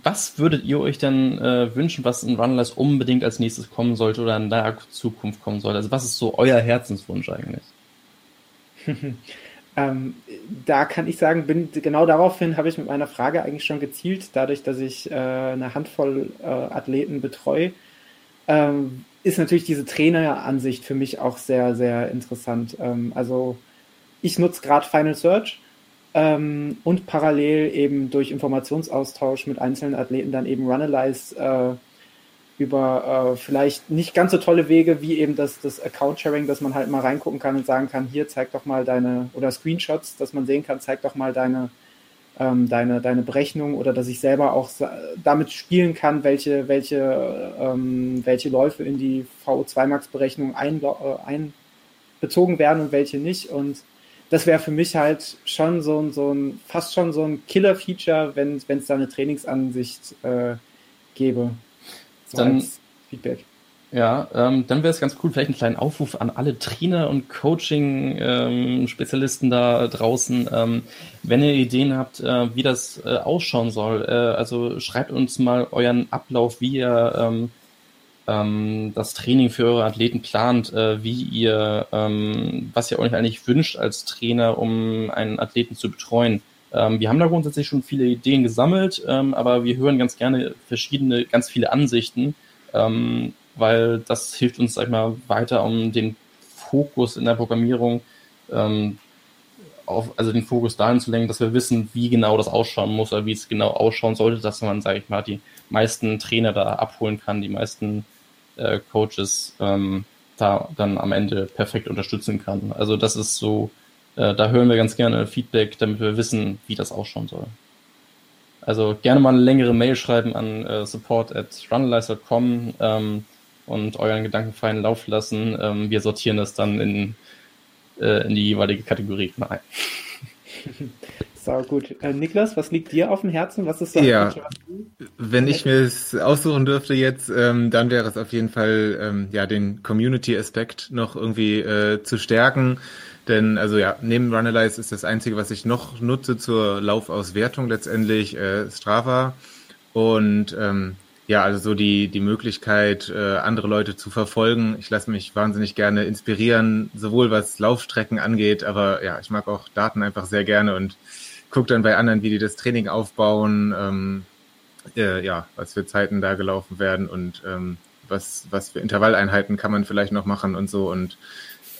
was würdet ihr euch denn äh, wünschen, was in Runalyze unbedingt als nächstes kommen sollte oder in der Zukunft kommen sollte? Also was ist so euer Herzenswunsch eigentlich? ähm, da kann ich sagen, bin genau daraufhin habe ich mit meiner Frage eigentlich schon gezielt, dadurch, dass ich äh, eine Handvoll äh, Athleten betreue ähm, ist natürlich diese Traineransicht für mich auch sehr, sehr interessant. Ähm, also ich nutze gerade Final Search ähm, und parallel eben durch Informationsaustausch mit einzelnen Athleten dann eben Runalyze äh, über äh, vielleicht nicht ganz so tolle Wege wie eben das, das Account-Sharing, dass man halt mal reingucken kann und sagen kann, hier zeig doch mal deine, oder Screenshots, dass man sehen kann, zeig doch mal deine ähm, deine, deine Berechnung oder dass ich selber auch damit spielen kann, welche, welche, ähm, welche Läufe in die VO2 Max Berechnung ein, äh, einbezogen werden und welche nicht. Und das wäre für mich halt schon so ein, so ein, fast schon so ein Killer-Feature, wenn es da eine Trainingsansicht äh, gäbe. So Dann, Feedback. Ja, ähm, dann wäre es ganz cool, vielleicht einen kleinen Aufruf an alle Trainer und Coaching-Spezialisten ähm, da draußen. Ähm, wenn ihr Ideen habt, äh, wie das äh, ausschauen soll, äh, also schreibt uns mal euren Ablauf, wie ihr ähm, ähm, das Training für eure Athleten plant, äh, wie ihr, ähm, was ihr euch eigentlich wünscht als Trainer, um einen Athleten zu betreuen. Wir haben da grundsätzlich schon viele Ideen gesammelt, aber wir hören ganz gerne verschiedene, ganz viele Ansichten. Weil das hilft uns, sag ich mal, weiter, um den Fokus in der Programmierung, ähm, auf, also den Fokus dahin zu lenken, dass wir wissen, wie genau das ausschauen muss oder wie es genau ausschauen sollte, dass man, sage ich mal, die meisten Trainer da abholen kann, die meisten äh, Coaches ähm, da dann am Ende perfekt unterstützen kann. Also das ist so, äh, da hören wir ganz gerne Feedback, damit wir wissen, wie das ausschauen soll. Also gerne mal eine längere Mail schreiben an äh, support at runalize.com ähm, und euren Gedanken freien Lauf lassen. Ähm, wir sortieren das dann in, äh, in die jeweilige Kategorie rein. So, gut. Äh, Niklas, was liegt dir auf dem Herzen? Was ist so ja, wenn ich mir es aussuchen dürfte jetzt, ähm, dann wäre es auf jeden Fall, ähm, ja, den Community-Aspekt noch irgendwie äh, zu stärken. Denn, also ja, neben Runalyze ist das Einzige, was ich noch nutze zur Laufauswertung letztendlich äh, Strava. Und ähm, ja, also so die, die Möglichkeit, äh, andere Leute zu verfolgen. Ich lasse mich wahnsinnig gerne inspirieren, sowohl was Laufstrecken angeht, aber ja, ich mag auch Daten einfach sehr gerne und gucke dann bei anderen, wie die das Training aufbauen, ähm, äh, ja, was für Zeiten da gelaufen werden und ähm, was, was für Intervalleinheiten kann man vielleicht noch machen und so. Und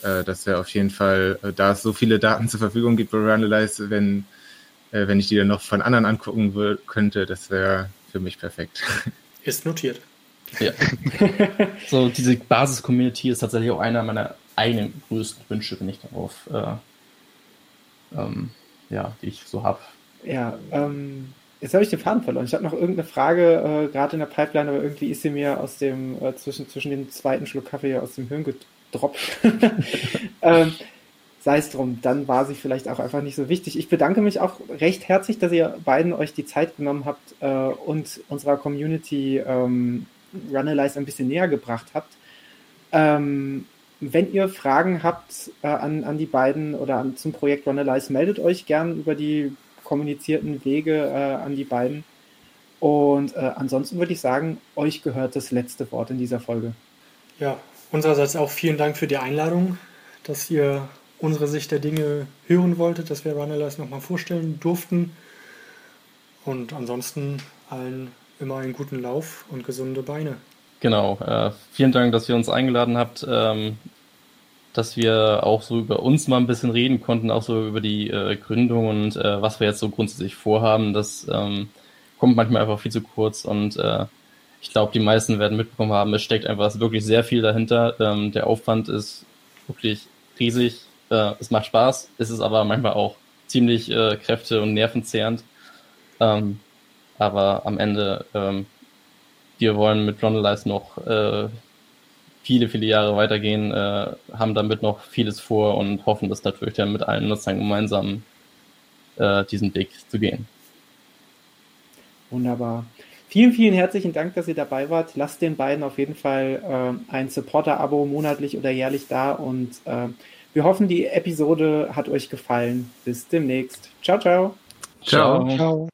äh, das wäre auf jeden Fall, äh, da es so viele Daten zur Verfügung gibt bei Runalize, wenn, äh, wenn ich die dann noch von anderen angucken könnte, das wäre für mich perfekt. Ist notiert. Ja. so, diese Basis-Community ist tatsächlich auch einer meiner eigenen größten Wünsche, wenn ich darauf, äh, ähm, ja, die ich so habe. Ja, ähm, jetzt habe ich den Faden verloren. Ich habe noch irgendeine Frage, äh, gerade in der Pipeline, aber irgendwie ist sie mir aus dem, äh, zwischen, zwischen dem zweiten Schluck Kaffee aus dem Hirn gedroppt. ähm, sei es drum, dann war sie vielleicht auch einfach nicht so wichtig. Ich bedanke mich auch recht herzlich, dass ihr beiden euch die Zeit genommen habt äh, und unserer Community ähm, Runalyze ein bisschen näher gebracht habt. Ähm, wenn ihr Fragen habt äh, an, an die beiden oder an, zum Projekt Runalyze, meldet euch gern über die kommunizierten Wege äh, an die beiden. Und äh, ansonsten würde ich sagen, euch gehört das letzte Wort in dieser Folge. Ja, unsererseits auch vielen Dank für die Einladung, dass ihr unsere Sicht der Dinge hören wolltet, dass wir Runalyze nochmal vorstellen durften. Und ansonsten allen immer einen guten Lauf und gesunde Beine. Genau. Äh, vielen Dank, dass ihr uns eingeladen habt, ähm, dass wir auch so über uns mal ein bisschen reden konnten, auch so über die äh, Gründung und äh, was wir jetzt so grundsätzlich vorhaben. Das ähm, kommt manchmal einfach viel zu kurz und äh, ich glaube, die meisten werden mitbekommen haben, es steckt einfach wirklich sehr viel dahinter. Ähm, der Aufwand ist wirklich riesig äh, es macht Spaß, es ist aber manchmal auch ziemlich äh, kräfte- und nervenzehrend. Ähm, aber am Ende, ähm, wir wollen mit Journalize noch äh, viele, viele Jahre weitergehen, äh, haben damit noch vieles vor und hoffen, das natürlich dann mit allen Nutzern gemeinsam äh, diesen Weg zu gehen. Wunderbar. Vielen, vielen herzlichen Dank, dass ihr dabei wart. Lasst den beiden auf jeden Fall äh, ein Supporter-Abo monatlich oder jährlich da und äh, wir hoffen, die Episode hat euch gefallen. Bis demnächst. Ciao, ciao. Ciao. ciao.